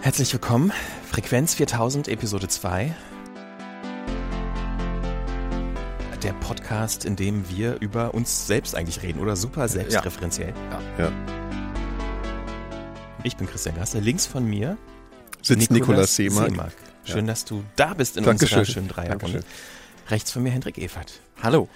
Herzlich willkommen, Frequenz 4000, Episode 2. Der Podcast, in dem wir über uns selbst eigentlich reden, oder super selbstreferenziell. Ja. ja. Ich bin Christian Gasse, links von mir sitzt Nikolaus Seemark. Seemark. Schön, ja. dass du da bist in Dankeschön. unserer schönen Dreierrunde. Rechts von mir Hendrik Evert. Hallo.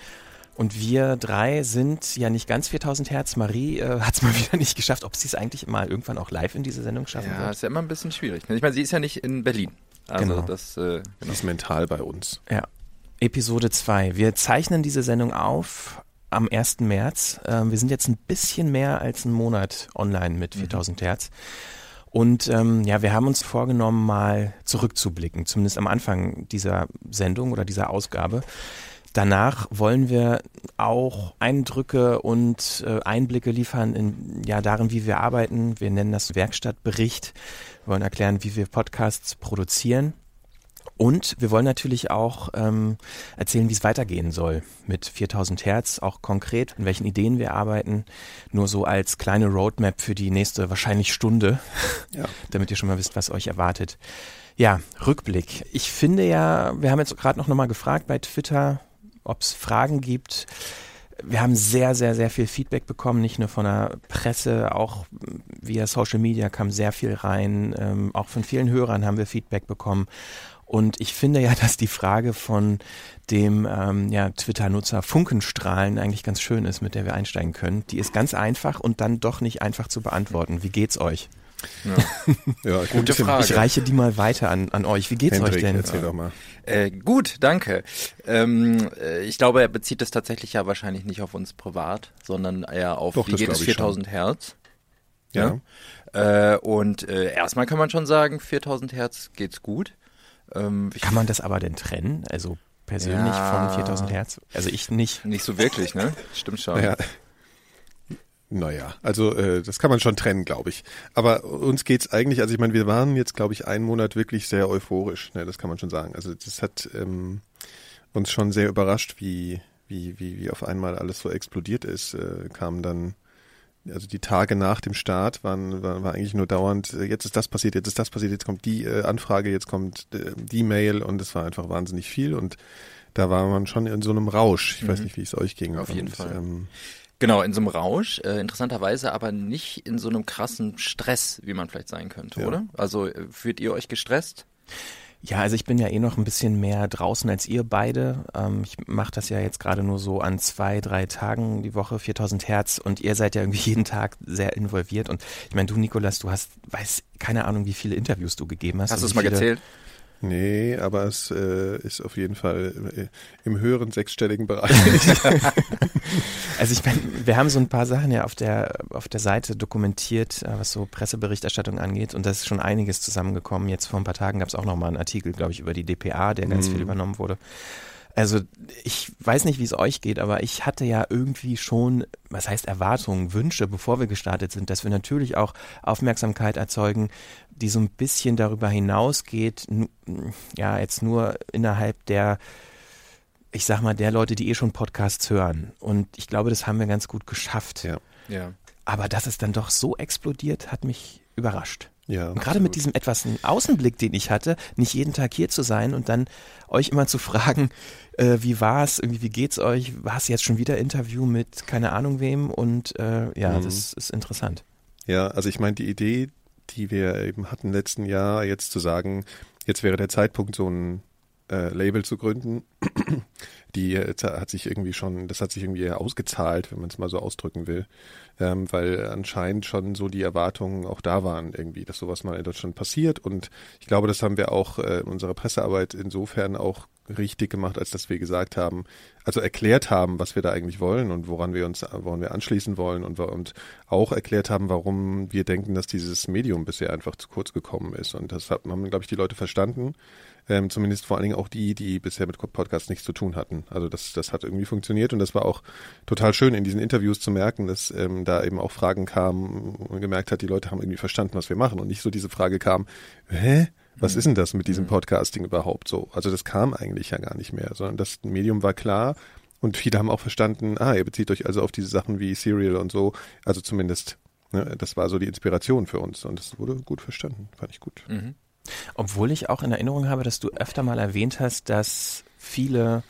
Und wir drei sind ja nicht ganz 4000 Hertz. Marie äh, hat es mal wieder nicht geschafft. Ob sie es eigentlich mal irgendwann auch live in diese Sendung schaffen ja, wird? Ja, ist ja immer ein bisschen schwierig. Ne? Ich meine, sie ist ja nicht in Berlin. Also genau. das äh, genau. Sie ist mental bei uns. Ja. Episode 2. Wir zeichnen diese Sendung auf am 1. März. Ähm, wir sind jetzt ein bisschen mehr als einen Monat online mit 4000 mhm. Hertz. Und ähm, ja, wir haben uns vorgenommen, mal zurückzublicken, zumindest am Anfang dieser Sendung oder dieser Ausgabe. Danach wollen wir auch Eindrücke und äh, Einblicke liefern in ja darin, wie wir arbeiten. Wir nennen das Werkstattbericht. Wir wollen erklären, wie wir Podcasts produzieren. Und wir wollen natürlich auch ähm, erzählen, wie es weitergehen soll mit 4000 Hertz, auch konkret, in welchen Ideen wir arbeiten. Nur so als kleine Roadmap für die nächste wahrscheinlich Stunde, ja. damit ihr schon mal wisst, was euch erwartet. Ja, Rückblick. Ich finde ja, wir haben jetzt gerade noch mal gefragt bei Twitter, ob es Fragen gibt. Wir haben sehr, sehr, sehr viel Feedback bekommen, nicht nur von der Presse, auch via Social Media kam sehr viel rein. Ähm, auch von vielen Hörern haben wir Feedback bekommen. Und ich finde ja, dass die Frage von dem ähm, ja, Twitter-Nutzer Funkenstrahlen eigentlich ganz schön ist, mit der wir einsteigen können. Die ist ganz einfach und dann doch nicht einfach zu beantworten. Wie geht's euch? Ja, ja gute Frage. Ich reiche die mal weiter an, an euch. Wie geht's Hendrik, euch denn? Erzähl doch mal. Äh, gut, danke. Ähm, äh, ich glaube, er bezieht das tatsächlich ja wahrscheinlich nicht auf uns privat, sondern eher auf doch, wie geht es 4000 schon. Hertz. Ja. ja? Äh, und äh, erstmal kann man schon sagen, 4000 Hertz geht's gut. Ähm, kann man das aber denn trennen? Also persönlich ja, von 4000 Hertz? Also ich nicht. Nicht so wirklich, ne? Stimmt schon. Ja. Naja, also äh, das kann man schon trennen, glaube ich. Aber uns geht's eigentlich, also ich meine, wir waren jetzt, glaube ich, einen Monat wirklich sehr euphorisch, ne, das kann man schon sagen. Also das hat ähm, uns schon sehr überrascht, wie, wie, wie, wie auf einmal alles so explodiert ist. Äh, kam dann, also die Tage nach dem Start waren, war, war eigentlich nur dauernd, äh, jetzt ist das passiert, jetzt ist das passiert, jetzt kommt die äh, Anfrage, jetzt kommt äh, die Mail und es war einfach wahnsinnig viel und da war man schon in so einem Rausch. Ich mhm. weiß nicht, wie es euch ging. Auf jeden und, Fall. Ähm, Genau, in so einem Rausch, äh, interessanterweise aber nicht in so einem krassen Stress, wie man vielleicht sein könnte, Ja. oder? Also äh, fühlt ihr euch gestresst? Ja, also ich bin ja eh noch ein bisschen mehr draußen als ihr beide. Ähm, ich mache das ja jetzt gerade nur so an zwei, drei Tagen die Woche, 4000 Hertz und ihr seid ja irgendwie jeden Tag sehr involviert. Und ich meine, du Nikolas, du hast, weiß keine Ahnung, wie viele Interviews du gegeben hast. Hast du und es mal viele- gezählt? Nee, aber es äh, ist auf jeden Fall äh, im höheren sechsstelligen Bereich. Also ich meine, wir haben so ein paar Sachen ja auf der auf der Seite dokumentiert, äh, was so Presseberichterstattung angeht und da ist schon einiges zusammengekommen. Jetzt vor ein paar Tagen gab es auch noch mal einen Artikel, glaube ich, über die DPA, der ganz Mhm. viel übernommen wurde. Also ich weiß nicht, wie es euch geht, aber ich hatte ja irgendwie schon, was heißt Erwartungen, Wünsche, bevor wir gestartet sind, dass wir natürlich auch Aufmerksamkeit erzeugen, die so ein bisschen darüber hinausgeht, ja, jetzt nur innerhalb der, ich sag mal, der Leute, die eh schon Podcasts hören. Und ich glaube, das haben wir ganz gut geschafft. Ja. Ja. Aber dass es dann doch so explodiert, hat mich überrascht. ja, Und gerade mit diesem etwas Außenblick, den ich hatte, nicht jeden Tag hier zu sein und dann euch immer zu fragen, äh, wie war's, irgendwie, wie geht's euch? War es jetzt schon wieder Interview mit keine Ahnung wem? Und äh, ja, Mhm. das ist interessant. Ja, also ich meine, die Idee, die wir eben hatten letzten Jahr, jetzt zu sagen, jetzt wäre der Zeitpunkt, so ein äh, Label zu gründen, die äh, hat sich irgendwie schon, das hat sich irgendwie ausgezahlt, wenn man es mal so ausdrücken will, ähm, weil anscheinend schon so die Erwartungen auch da waren irgendwie, dass sowas mal in Deutschland passiert und ich glaube, das haben wir auch äh, in unserer Pressearbeit insofern auch richtig gemacht, als dass wir gesagt haben, also erklärt haben, was wir da eigentlich wollen und woran wir uns, woran wir anschließen wollen und, und auch erklärt haben, warum wir denken, dass dieses Medium bisher einfach zu kurz gekommen ist. Und das haben, glaube ich, die Leute verstanden. Ähm, zumindest vor allen Dingen auch die, die bisher mit Podcasts nichts zu tun hatten. Also das, das hat irgendwie funktioniert und das war auch total schön in diesen Interviews zu merken, dass ähm, da eben auch Fragen kamen und man gemerkt hat, die Leute haben irgendwie verstanden, was wir machen und nicht so diese Frage kam, hä? Was ist denn das mit diesem Podcasting überhaupt so? Also das kam eigentlich ja gar nicht mehr, sondern das Medium war klar und viele haben auch verstanden, ah, ihr bezieht euch also auf diese Sachen wie Serial und so, also zumindest Ne? Das war so die Inspiration für uns und das wurde gut verstanden, fand ich gut. Mhm. Obwohl ich auch in Erinnerung habe, dass du öfter mal erwähnt hast, dass viele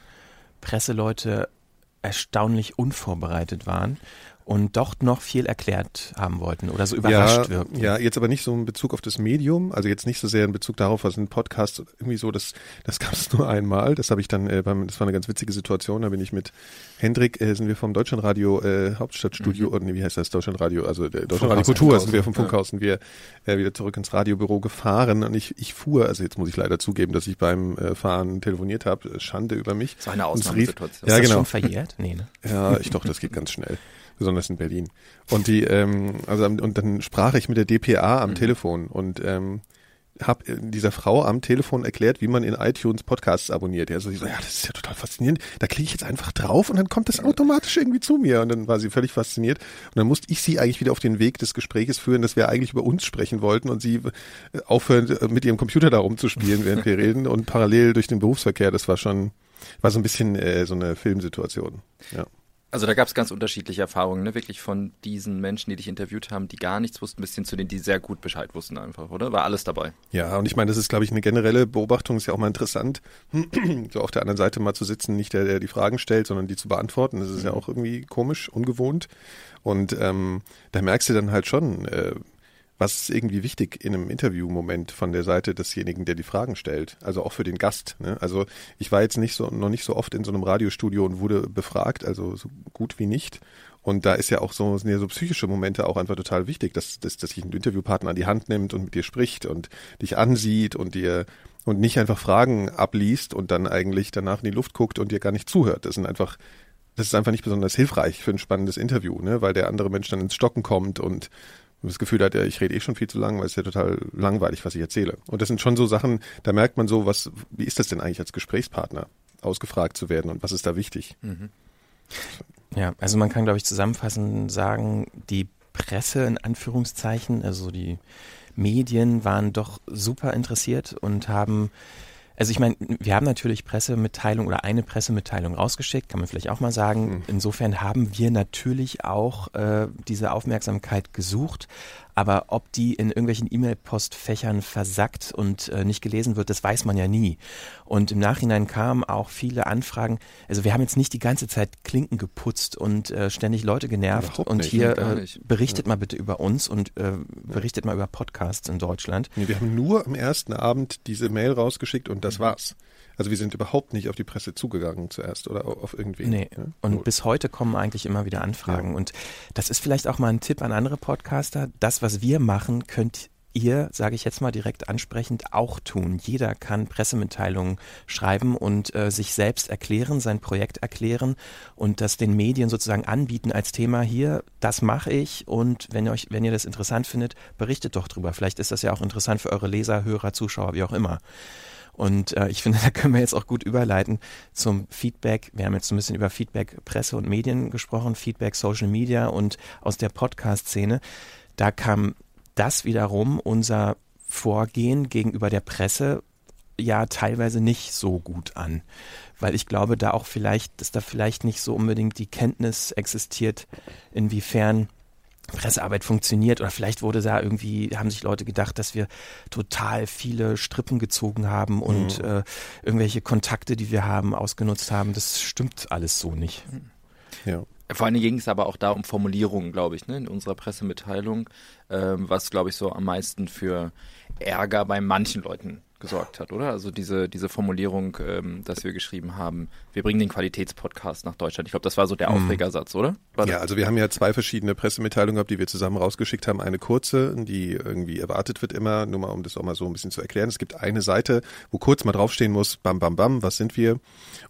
Presseleute erstaunlich unvorbereitet waren und doch noch viel erklärt haben wollten oder so überrascht ja, wirkten. Ja, jetzt aber nicht so in Bezug auf das Medium, also jetzt nicht so sehr in Bezug darauf, was ein Podcast irgendwie so, das, das gab es nur einmal. Das habe ich dann äh, beim, das war eine ganz witzige Situation, da bin ich mit Hendrik, äh, sind wir vom Deutschlandradio äh, Hauptstadtstudio, mhm. oder nee, wie heißt das, Deutschlandradio, also der Deutschlandradio Kultur sind wir vom Funkhaus und wir äh, wieder zurück ins Radiobüro gefahren und ich, ich fuhr, also jetzt muss ich leider zugeben, dass ich beim äh, Fahren telefoniert habe, Schande über mich. Das war eine Ausnahmesituation. Ja, genau. Ist das genau. schon verjährt? Nee, ne? Ja, ich doch, das geht ganz schnell besonders in Berlin. Und die, ähm, also und dann sprach ich mit der DPA am mhm. Telefon und ähm, habe dieser Frau am Telefon erklärt, wie man in iTunes Podcasts abonniert. Ja, so, sie so, ja, das ist ja total faszinierend. Da klicke ich jetzt einfach drauf und dann kommt das automatisch irgendwie zu mir. Und dann war sie völlig fasziniert. Und dann musste ich sie eigentlich wieder auf den Weg des Gespräches führen, dass wir eigentlich über uns sprechen wollten und sie äh, aufhören, äh, mit ihrem Computer da rumzuspielen, während wir reden und parallel durch den Berufsverkehr. Das war schon, war so ein bisschen äh, so eine Filmsituation. Ja. Also da gab es ganz unterschiedliche Erfahrungen, ne? Wirklich von diesen Menschen, die dich interviewt haben, die gar nichts wussten, bis hin zu denen, die sehr gut Bescheid wussten einfach, oder? War alles dabei. Ja, und ich meine, das ist, glaube ich, eine generelle Beobachtung, ist ja auch mal interessant, so auf der anderen Seite mal zu sitzen, nicht der, der die Fragen stellt, sondern die zu beantworten. Das ist mhm. ja auch irgendwie komisch, ungewohnt. Und ähm, da merkst du dann halt schon, äh, was ist irgendwie wichtig in einem Interviewmoment von der Seite desjenigen, der die Fragen stellt? Also auch für den Gast. Ne? Also ich war jetzt nicht so noch nicht so oft in so einem Radiostudio und wurde befragt, also so gut wie nicht. Und da ist ja auch so, sind ja so psychische Momente auch einfach total wichtig, dass, dass, dass sich ein Interviewpartner an die Hand nimmt und mit dir spricht und dich ansieht und dir und nicht einfach Fragen abliest und dann eigentlich danach in die Luft guckt und dir gar nicht zuhört. Das sind einfach, das ist einfach nicht besonders hilfreich für ein spannendes Interview, ne? weil der andere Mensch dann ins Stocken kommt und das Gefühl hat, ja, ich rede eh schon viel zu lang, weil es ja total langweilig, was ich erzähle. Und das sind schon so Sachen, da merkt man so, was, wie ist das denn eigentlich als Gesprächspartner, ausgefragt zu werden und was ist da wichtig? Mhm. Ja, also man kann, glaube ich, zusammenfassend sagen, die Presse in Anführungszeichen, also die Medien waren doch super interessiert und haben also ich meine, wir haben natürlich Pressemitteilung oder eine Pressemitteilung rausgeschickt, kann man vielleicht auch mal sagen. Mhm. Insofern haben wir natürlich auch äh, diese Aufmerksamkeit gesucht. Aber ob die in irgendwelchen E-Mail-Postfächern versackt und äh, nicht gelesen wird, das weiß man ja nie. Und im Nachhinein kamen auch viele Anfragen. Also wir haben jetzt nicht die ganze Zeit Klinken geputzt und äh, ständig Leute genervt. Überhaupt und nicht, hier äh, berichtet ja. mal bitte über uns und äh, berichtet mal über Podcasts in Deutschland. Nee, wir haben nur am ersten Abend diese Mail rausgeschickt und das war's. Also wir sind überhaupt nicht auf die Presse zugegangen zuerst oder auf irgendwen. Nee. Ja? Und bis heute kommen eigentlich immer wieder Anfragen. Ja. Und das ist vielleicht auch mal ein Tipp an andere Podcaster. Das, was wir machen, könnt ihr, sage ich jetzt mal direkt ansprechend, auch tun. Jeder kann Pressemitteilungen schreiben und äh, sich selbst erklären, sein Projekt erklären und das den Medien sozusagen anbieten als Thema hier, das mache ich und wenn ihr euch, wenn ihr das interessant findet, berichtet doch drüber. Vielleicht ist das ja auch interessant für eure Leser, Hörer, Zuschauer, wie auch immer. Und äh, ich finde, da können wir jetzt auch gut überleiten zum Feedback. Wir haben jetzt so ein bisschen über Feedback Presse und Medien gesprochen, Feedback Social Media und aus der Podcast-Szene. Da kam das wiederum unser Vorgehen gegenüber der Presse ja teilweise nicht so gut an. Weil ich glaube, da auch vielleicht, dass da vielleicht nicht so unbedingt die Kenntnis existiert, inwiefern Pressearbeit funktioniert oder vielleicht wurde da irgendwie, haben sich Leute gedacht, dass wir total viele Strippen gezogen haben und mhm. äh, irgendwelche Kontakte, die wir haben, ausgenutzt haben. Das stimmt alles so nicht. Ja. Vor allen Dingen ging es aber auch da um Formulierungen, glaube ich, ne, in unserer Pressemitteilung, ähm, was, glaube ich, so am meisten für Ärger bei manchen Leuten gesorgt hat, oder? Also diese, diese Formulierung, ähm, dass wir geschrieben haben, wir bringen den Qualitätspodcast nach Deutschland. Ich glaube, das war so der mhm. Aufregersatz, oder? War ja, also wir haben ja zwei verschiedene Pressemitteilungen gehabt, die wir zusammen rausgeschickt haben. Eine kurze, die irgendwie erwartet wird immer, nur mal um das auch mal so ein bisschen zu erklären. Es gibt eine Seite, wo kurz mal draufstehen muss, bam, bam, bam, was sind wir?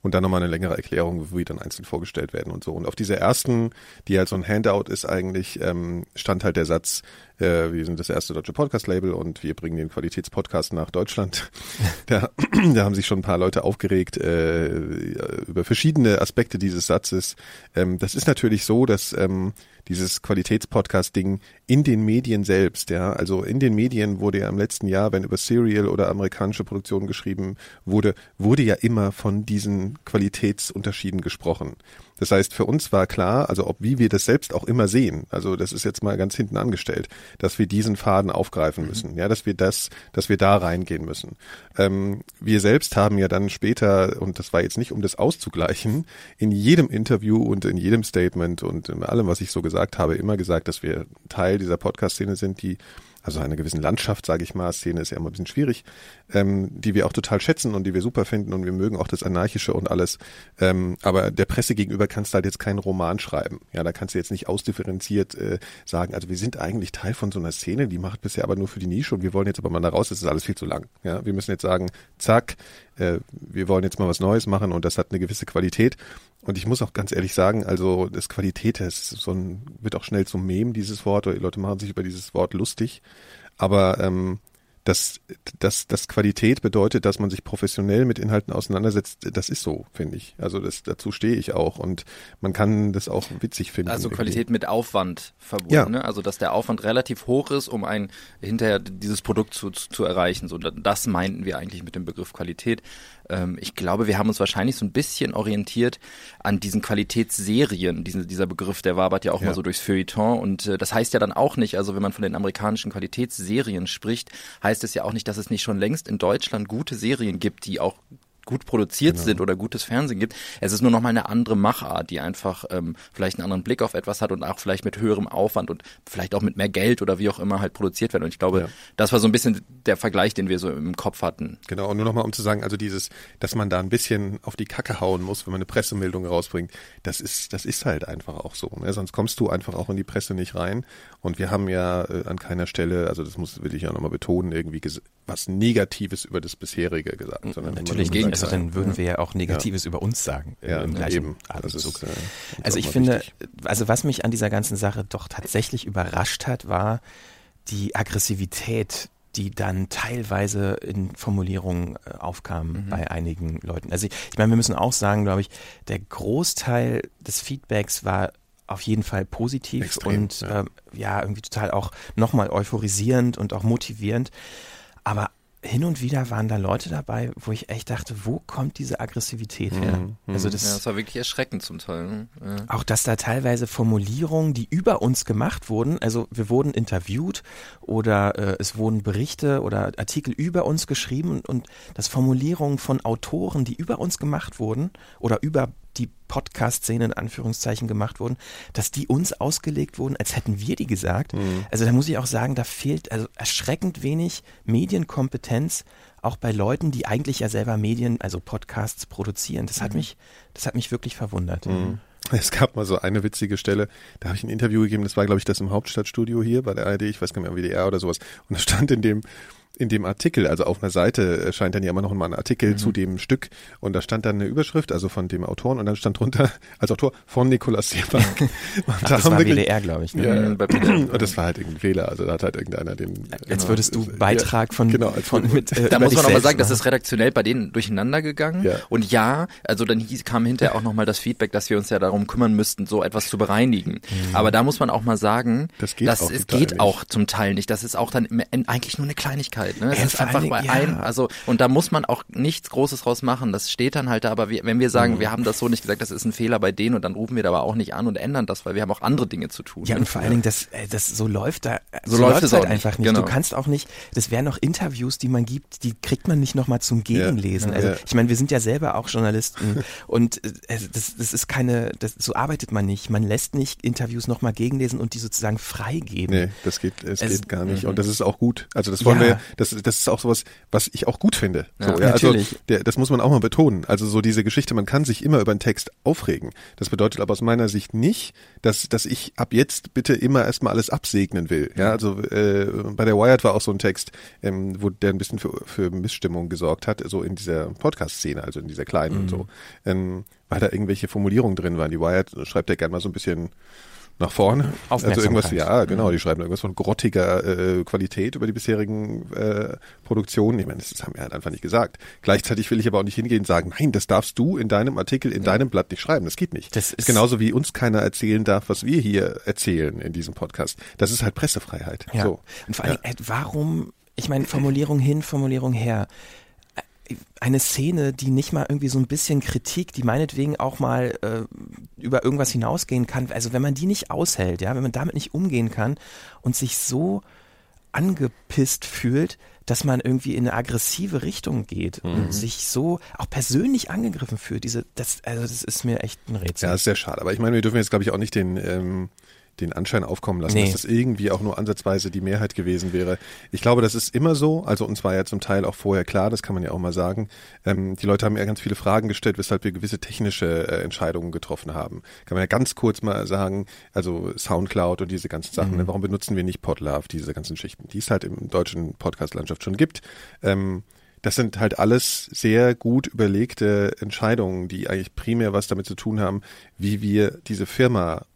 Und dann nochmal eine längere Erklärung, wo wir dann einzeln vorgestellt werden und so. Und auf dieser ersten, die halt so ein Handout ist eigentlich, ähm, stand halt der Satz, äh, wir sind das erste deutsche Podcast-Label und wir bringen den Qualitätspodcast nach Deutschland. da, da haben sich schon ein paar Leute aufgeregt äh, über verschiedene Aspekte dieses Satzes. Ähm, das ist natürlich so, dass ähm, dieses Qualitätspodcast-Ding in den Medien selbst, ja. Also in den Medien wurde ja im letzten Jahr, wenn über Serial oder amerikanische Produktionen geschrieben wurde, wurde ja immer von diesen Qualitätsunterschieden gesprochen. Das heißt, für uns war klar, also ob wie wir das selbst auch immer sehen, also das ist jetzt mal ganz hinten angestellt, dass wir diesen Faden aufgreifen müssen, ja, dass wir das, dass wir da reingehen müssen. Ähm, wir selbst haben ja dann später, und das war jetzt nicht, um das auszugleichen, in jedem Interview und in jedem Statement und in allem, was ich so gesagt habe, immer gesagt, dass wir Teil dieser Podcast-Szene sind, die also einer gewissen Landschaft, sage ich mal, Szene ist ja immer ein bisschen schwierig, ähm, die wir auch total schätzen und die wir super finden und wir mögen auch das Anarchische und alles. Ähm, aber der Presse gegenüber kannst du halt jetzt keinen Roman schreiben. Ja, da kannst du jetzt nicht ausdifferenziert äh, sagen, also wir sind eigentlich Teil von so einer Szene, die macht bisher aber nur für die Nische und wir wollen jetzt aber mal da raus, das ist alles viel zu lang. Ja, wir müssen jetzt sagen, zack, äh, wir wollen jetzt mal was Neues machen und das hat eine gewisse Qualität. Und ich muss auch ganz ehrlich sagen, also das Qualität ist so ein, wird auch schnell zum Mem, dieses Wort, oder die Leute machen sich über dieses Wort lustig. Aber ähm, dass, dass, dass Qualität bedeutet, dass man sich professionell mit Inhalten auseinandersetzt, das ist so, finde ich. Also das, dazu stehe ich auch und man kann das auch witzig finden. Also Qualität mit Aufwand verbunden, ja. ne? also dass der Aufwand relativ hoch ist, um ein hinterher dieses Produkt zu, zu erreichen. So, das meinten wir eigentlich mit dem Begriff Qualität. Ähm, ich glaube, wir haben uns wahrscheinlich so ein bisschen orientiert an diesen Qualitätsserien. Diesen, dieser Begriff, der wabert ja auch ja. mal so durchs Feuilleton. Und äh, das heißt ja dann auch nicht, also wenn man von den amerikanischen Qualitätsserien spricht, heißt es ja auch nicht, dass es nicht schon längst in Deutschland gute Serien gibt, die auch gut produziert genau. sind oder gutes Fernsehen gibt. Es ist nur noch mal eine andere Machart, die einfach ähm, vielleicht einen anderen Blick auf etwas hat und auch vielleicht mit höherem Aufwand und vielleicht auch mit mehr Geld oder wie auch immer halt produziert werden. Und ich glaube, ja. das war so ein bisschen der Vergleich, den wir so im Kopf hatten. Genau, und nur noch mal um zu sagen, also dieses, dass man da ein bisschen auf die Kacke hauen muss, wenn man eine Pressemeldung rausbringt, das ist, das ist halt einfach auch so. Ne? Sonst kommst du einfach auch in die Presse nicht rein. Und wir haben ja äh, an keiner Stelle, also das muss will ich ja nochmal betonen, irgendwie was Negatives über das bisherige gesagt. Sondern Natürlich gegen also dann würden wir ja auch Negatives ja. über uns sagen. Ja, im gleichen eben. Ist, äh, also ich finde, wichtig. also was mich an dieser ganzen Sache doch tatsächlich überrascht hat, war die Aggressivität, die dann teilweise in Formulierungen äh, aufkam mhm. bei einigen Leuten. Also ich, ich meine, wir müssen auch sagen, glaube ich, der Großteil des Feedbacks war auf jeden Fall positiv Extrem, und ja. Äh, ja, irgendwie total auch nochmal euphorisierend und auch motivierend. Aber hin und wieder waren da Leute dabei, wo ich echt dachte, wo kommt diese Aggressivität her? Mhm, mhm. also das, ja, das war wirklich erschreckend zum Teil. Ne? Ja. Auch dass da teilweise Formulierungen, die über uns gemacht wurden, also wir wurden interviewt oder äh, es wurden Berichte oder Artikel über uns geschrieben und dass Formulierungen von Autoren, die über uns gemacht wurden oder über die Podcast-Szene in Anführungszeichen gemacht wurden, dass die uns ausgelegt wurden, als hätten wir die gesagt. Mhm. Also da muss ich auch sagen, da fehlt also erschreckend wenig Medienkompetenz, auch bei Leuten, die eigentlich ja selber Medien, also Podcasts produzieren. Das hat mhm. mich, das hat mich wirklich verwundert. Mhm. Es gab mal so eine witzige Stelle, da habe ich ein Interview gegeben, das war glaube ich das im Hauptstadtstudio hier bei der ARD, ich weiß gar nicht mehr, WDR oder sowas. Und da stand in dem in dem Artikel, also auf einer Seite erscheint dann ja immer noch mal ein Artikel mhm. zu dem Stück und da stand dann eine Überschrift, also von dem Autoren und dann stand drunter als Autor von Nikolaus Seebank. Ach, das war wirklich, WDR, glaube ich. Ne? Ja, mhm. und das war halt irgendein Fehler, also da hat halt irgendeiner den. Jetzt würdest du Beitrag ja, von, genau, von mit, äh, Da muss man aber sagen, das ist redaktionell bei denen durcheinander gegangen ja. und ja, also dann hieß, kam hinterher auch noch mal das Feedback, dass wir uns ja darum kümmern müssten, so etwas zu bereinigen. Mhm. Aber da muss man auch mal sagen, das geht, dass es geht auch zum Teil nicht. Das ist auch dann eigentlich nur eine Kleinigkeit. Ne? Es ist einfach bei ja. ein, also und da muss man auch nichts Großes draus machen. Das steht dann halt da, aber wir, wenn wir sagen, mhm. wir haben das so nicht gesagt, das ist ein Fehler bei denen und dann rufen wir da aber auch nicht an und ändern das, weil wir haben auch andere Dinge zu tun. Ja, ne? und vor allen Dingen, das, äh, das so läuft da, so, so läuft es halt einfach nicht. Genau. Du kannst auch nicht, das wären noch Interviews, die man gibt, die kriegt man nicht nochmal zum Gegenlesen. Ja. Also ja. ich meine, wir sind ja selber auch Journalisten und äh, das, das ist keine, das, so arbeitet man nicht. Man lässt nicht Interviews nochmal gegenlesen und die sozusagen freigeben. Nee, das geht, es, es geht gar nicht. Und das ist auch gut. Also das wollen wir, das, das ist auch sowas, was ich auch gut finde. Ja, so, ja, also natürlich. Also der, das muss man auch mal betonen. Also so diese Geschichte, man kann sich immer über einen Text aufregen. Das bedeutet aber aus meiner Sicht nicht, dass, dass ich ab jetzt bitte immer erstmal alles absegnen will. Ja, also äh, bei der Wired war auch so ein Text, ähm, wo der ein bisschen für, für Missstimmung gesorgt hat, so in dieser Podcast-Szene, also in dieser kleinen mhm. und so. Ähm, weil da irgendwelche Formulierungen drin waren. Die Wired schreibt ja gerne mal so ein bisschen nach vorne. Also irgendwas, ja, genau, die schreiben irgendwas von grottiger äh, Qualität über die bisherigen äh, Produktionen. Ich meine, das, das haben wir halt einfach nicht gesagt. Gleichzeitig will ich aber auch nicht hingehen und sagen, nein, das darfst du in deinem Artikel, in deinem Blatt nicht schreiben. Das geht nicht. Das ist- genauso wie uns keiner erzählen darf, was wir hier erzählen in diesem Podcast. Das ist halt Pressefreiheit. Ja. So. Und vor allem, äh, warum, ich meine, Formulierung hin, Formulierung her. Eine Szene, die nicht mal irgendwie so ein bisschen Kritik, die meinetwegen auch mal äh, über irgendwas hinausgehen kann. Also wenn man die nicht aushält, ja, wenn man damit nicht umgehen kann und sich so angepisst fühlt, dass man irgendwie in eine aggressive Richtung geht Mhm. und sich so auch persönlich angegriffen fühlt. Diese, das, also das ist mir echt ein Rätsel. Ja, ist sehr schade. Aber ich meine, wir dürfen jetzt, glaube ich, auch nicht den, ähm, den Anschein aufkommen lassen, Nee. dass das irgendwie auch nur ansatzweise die Mehrheit gewesen wäre. Ich glaube, das ist immer so. Also uns war ja zum Teil auch vorher klar, das kann man ja auch mal sagen. Ähm, die Leute haben ja ganz viele Fragen gestellt, weshalb wir gewisse technische äh, Entscheidungen getroffen haben. Kann man ja ganz kurz mal sagen, also Soundcloud und diese ganzen Sachen. ne? Warum benutzen wir nicht Podlove, diese ganzen Schichten, die es halt im deutschen Podcast-Landschaft schon gibt. Ähm, das sind halt alles sehr gut überlegte Entscheidungen, die eigentlich primär was damit zu tun haben, wie wir diese Firma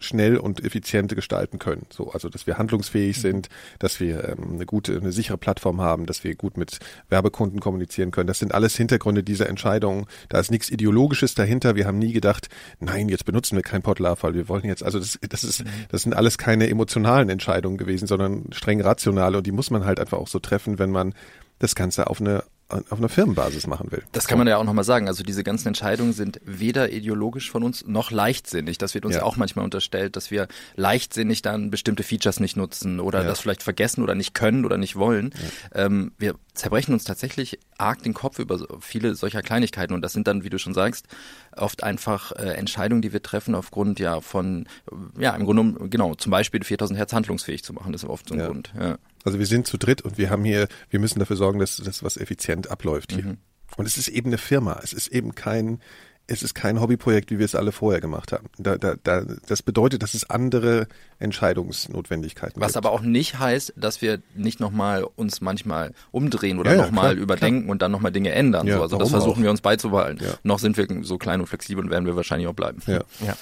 schnell und effizient gestalten können. So, also dass wir handlungsfähig sind, dass wir ähm, eine gute, eine sichere Plattform haben, dass wir gut mit Werbekunden kommunizieren können. Das sind alles Hintergründe dieser Entscheidungen. Da ist nichts Ideologisches dahinter. Wir haben nie gedacht, nein, jetzt benutzen wir kein weil wir wollen jetzt, also das, das ist, das sind alles keine emotionalen Entscheidungen gewesen, sondern streng rationale und die muss man halt einfach auch so treffen, wenn man das Ganze auf eine auf einer Firmenbasis machen will. Das kann man ja auch nochmal sagen. Also diese ganzen Entscheidungen sind weder ideologisch von uns noch leichtsinnig. Das wird uns Ja. auch manchmal unterstellt, dass wir leichtsinnig dann bestimmte Features nicht nutzen oder Ja. das vielleicht vergessen oder nicht können oder nicht wollen. Ähm, wir zerbrechen uns tatsächlich arg den Kopf über so viele solcher Kleinigkeiten und das sind dann, wie du schon sagst, oft einfach äh, Entscheidungen, die wir treffen aufgrund ja von, ja im Grunde, genommen, genau, zum Beispiel 4000 Hertz handlungsfähig zu machen, das ist oft so ein Ja. Grund. Ja. Also wir sind zu dritt und wir haben hier, wir müssen dafür sorgen, dass das was effizient abläuft hier. Und es ist eben eine Firma. Es ist eben kein, es ist kein Hobbyprojekt, wie wir es alle vorher gemacht haben. Da, da, da, das bedeutet, dass es andere Entscheidungsnotwendigkeiten Was gibt. aber auch nicht heißt, dass wir nicht nochmal uns manchmal umdrehen oder Ja, ja, nochmal klar, überdenken und dann nochmal Dinge ändern. Ja, so. Also das versuchen auch? wir uns beizubehalten. Ja. Noch sind wir so klein und flexibel und werden wir wahrscheinlich auch bleiben. ja. Ja.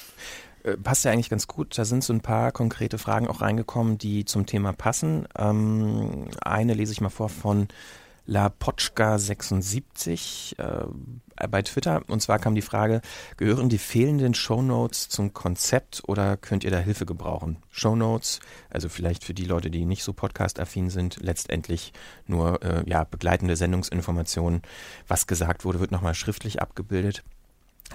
Äh, Passt ja eigentlich ganz gut. Da sind so ein paar konkrete Fragen auch reingekommen, die zum Thema passen. Ähm, eine lese ich mal vor von La Potschka 76 äh, bei Twitter. Und zwar kam die Frage, gehören die fehlenden Shownotes zum Konzept oder könnt ihr da Hilfe gebrauchen? Shownotes, also vielleicht für die Leute, die nicht so podcast-affin sind, letztendlich nur äh, ja, begleitende Sendungsinformationen. Was gesagt wurde, wird nochmal schriftlich abgebildet.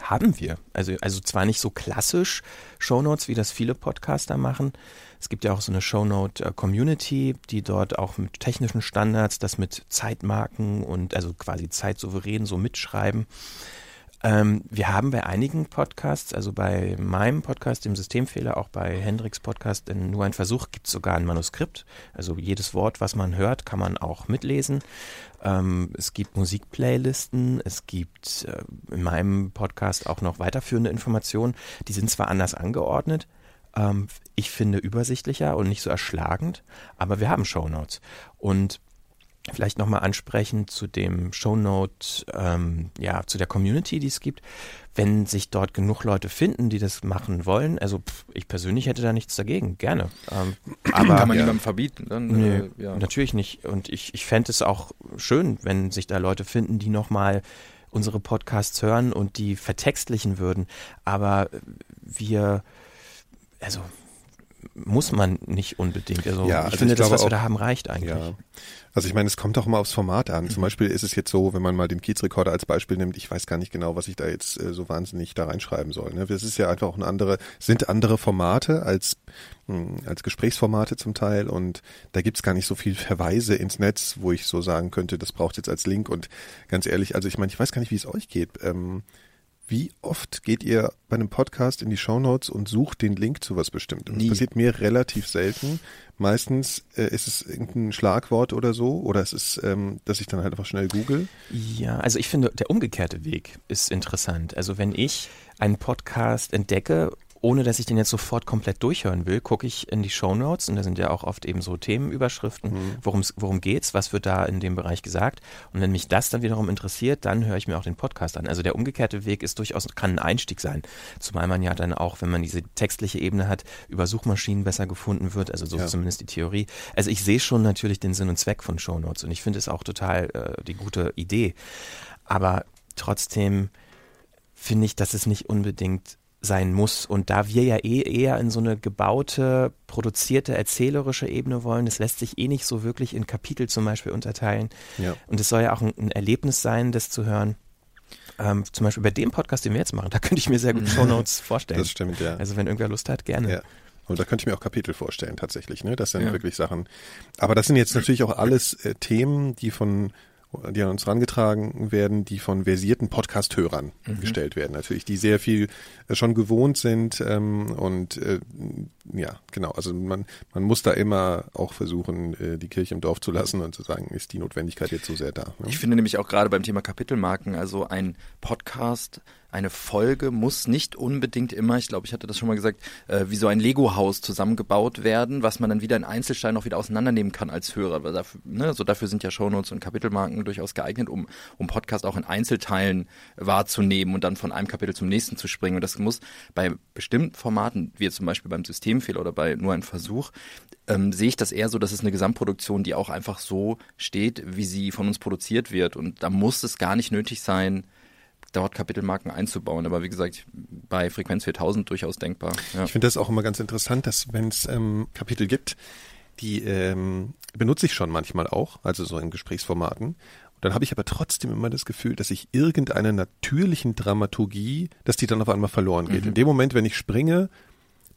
Haben wir. Also, also zwar nicht so klassisch Shownotes, wie das viele Podcaster machen. Es gibt ja auch so eine Shownote-Community, die dort auch mit technischen Standards das mit Zeitmarken und also quasi zeitsouverän so mitschreiben. Ähm, wir haben bei einigen Podcasts, also bei meinem Podcast, dem Systemfehler, auch bei Hendricks Podcast, in nur ein Versuch, gibt es sogar ein Manuskript. Also jedes Wort, was man hört, kann man auch mitlesen. Ähm, es gibt Musikplaylisten, es gibt äh, in meinem Podcast auch noch weiterführende Informationen. Die sind zwar anders angeordnet, ähm, ich finde übersichtlicher und nicht so erschlagend, aber wir haben Shownotes. Und vielleicht nochmal ansprechend zu dem Shownote, ähm, ja, zu der Community, die es gibt. Wenn sich dort genug Leute finden, die das machen wollen, also pff, ich persönlich hätte da nichts dagegen, gerne. Ähm, aber Kann man Ja. niemandem verbieten. Dann, Nee, äh, ja. natürlich nicht. Und ich, ich fände es auch schön, wenn sich da Leute finden, die nochmal unsere Podcasts hören und die vertextlichen würden. Aber wir, also muss man nicht unbedingt. Also Ja, ich also finde, ich das, was wir auch- da haben, reicht eigentlich. Ja. Also ich meine, es kommt auch immer aufs Format an. Zum Beispiel ist es jetzt so, wenn man mal den Kiezrekorder als Beispiel nimmt, ich weiß gar nicht genau, was ich da jetzt äh, so wahnsinnig da reinschreiben soll. Ne? Das ist ja einfach auch eine andere, sind andere Formate als, mh, als Gesprächsformate zum Teil und da gibt's gar nicht so viel Verweise ins Netz, wo ich so sagen könnte, das braucht jetzt als Link und ganz ehrlich, also ich meine, ich weiß gar nicht, wie es euch geht. Ähm, wie oft geht ihr bei einem Podcast in die Shownotes und sucht den Link zu was Bestimmtem? Das Nie. passiert mir relativ selten. Meistens äh, ist es irgendein Schlagwort oder so, oder es ist, ähm, dass ich dann halt einfach schnell google. Ja, also ich finde, der umgekehrte Weg ist interessant. Also wenn ich einen Podcast entdecke ohne dass ich den jetzt sofort komplett durchhören will, gucke ich in die Show Notes und da sind ja auch oft eben so Themenüberschriften, mhm. worum's, worum geht's, was wird da in dem Bereich gesagt und wenn mich das dann wiederum interessiert, dann höre ich mir auch den Podcast an. Also der umgekehrte Weg ist durchaus, kann ein Einstieg sein, zumal man ja dann auch, wenn man diese textliche Ebene hat, über Suchmaschinen besser gefunden wird, also so ja. zumindest die Theorie. Also ich sehe schon natürlich den Sinn und Zweck von Show Notes und ich finde es auch total äh, die gute Idee, aber trotzdem finde ich, dass es nicht unbedingt sein muss. Und da wir ja eh eher in so eine gebaute, produzierte, erzählerische Ebene wollen, das lässt sich eh nicht so wirklich in Kapitel zum Beispiel unterteilen. Ja. Und es soll ja auch ein, ein, Erlebnis sein, das zu hören. Ähm, zum Beispiel bei dem Podcast, den wir jetzt machen, da könnte ich mir sehr gut Show Notes vorstellen. Das stimmt, ja. Also wenn irgendwer Lust hat, gerne. Ja. Und da könnte ich mir auch Kapitel vorstellen, tatsächlich. Ne? Das sind ja. wirklich Sachen. Aber das sind jetzt natürlich auch alles äh, Themen, die von die an uns herangetragen werden, die von versierten Podcast-Hörern mhm. gestellt werden. Natürlich, die sehr viel äh, schon gewohnt sind ähm, und äh, ja, genau. Also man, man muss da immer auch versuchen, äh, die Kirche im Dorf zu lassen und zu sagen, ist die Notwendigkeit jetzt so sehr da. Ne? Ich finde nämlich auch gerade beim Thema Kapitelmarken, also ein Podcast eine Folge muss nicht unbedingt immer, ich glaube, ich hatte das schon mal gesagt, äh, wie so ein Lego-Haus zusammengebaut werden, was man dann wieder in Einzelsteinen auch wieder auseinandernehmen kann als Hörer. Weil dafür, ne, also dafür sind ja Shownotes und Kapitelmarken durchaus geeignet, um, um Podcast auch in Einzelteilen wahrzunehmen und dann von einem Kapitel zum nächsten zu springen. Und das muss bei bestimmten Formaten, wie zum Beispiel beim Systemfehler oder bei nur ein Versuch, ähm, sehe ich das eher so, dass es eine Gesamtproduktion, die auch einfach so steht, wie sie von uns produziert wird. Und da muss es gar nicht nötig sein, dort Kapitelmarken einzubauen. Aber wie gesagt, bei Frequenz 4000 durchaus denkbar. Ja. Ich finde das auch immer ganz interessant, dass wenn es ähm, Kapitel gibt, die ähm, benutze ich schon manchmal auch, also so in Gesprächsformaten. Und dann habe ich aber trotzdem immer das Gefühl, dass ich irgendeiner natürlichen Dramaturgie, dass die dann auf einmal verloren geht. Mhm. In dem Moment, wenn ich springe,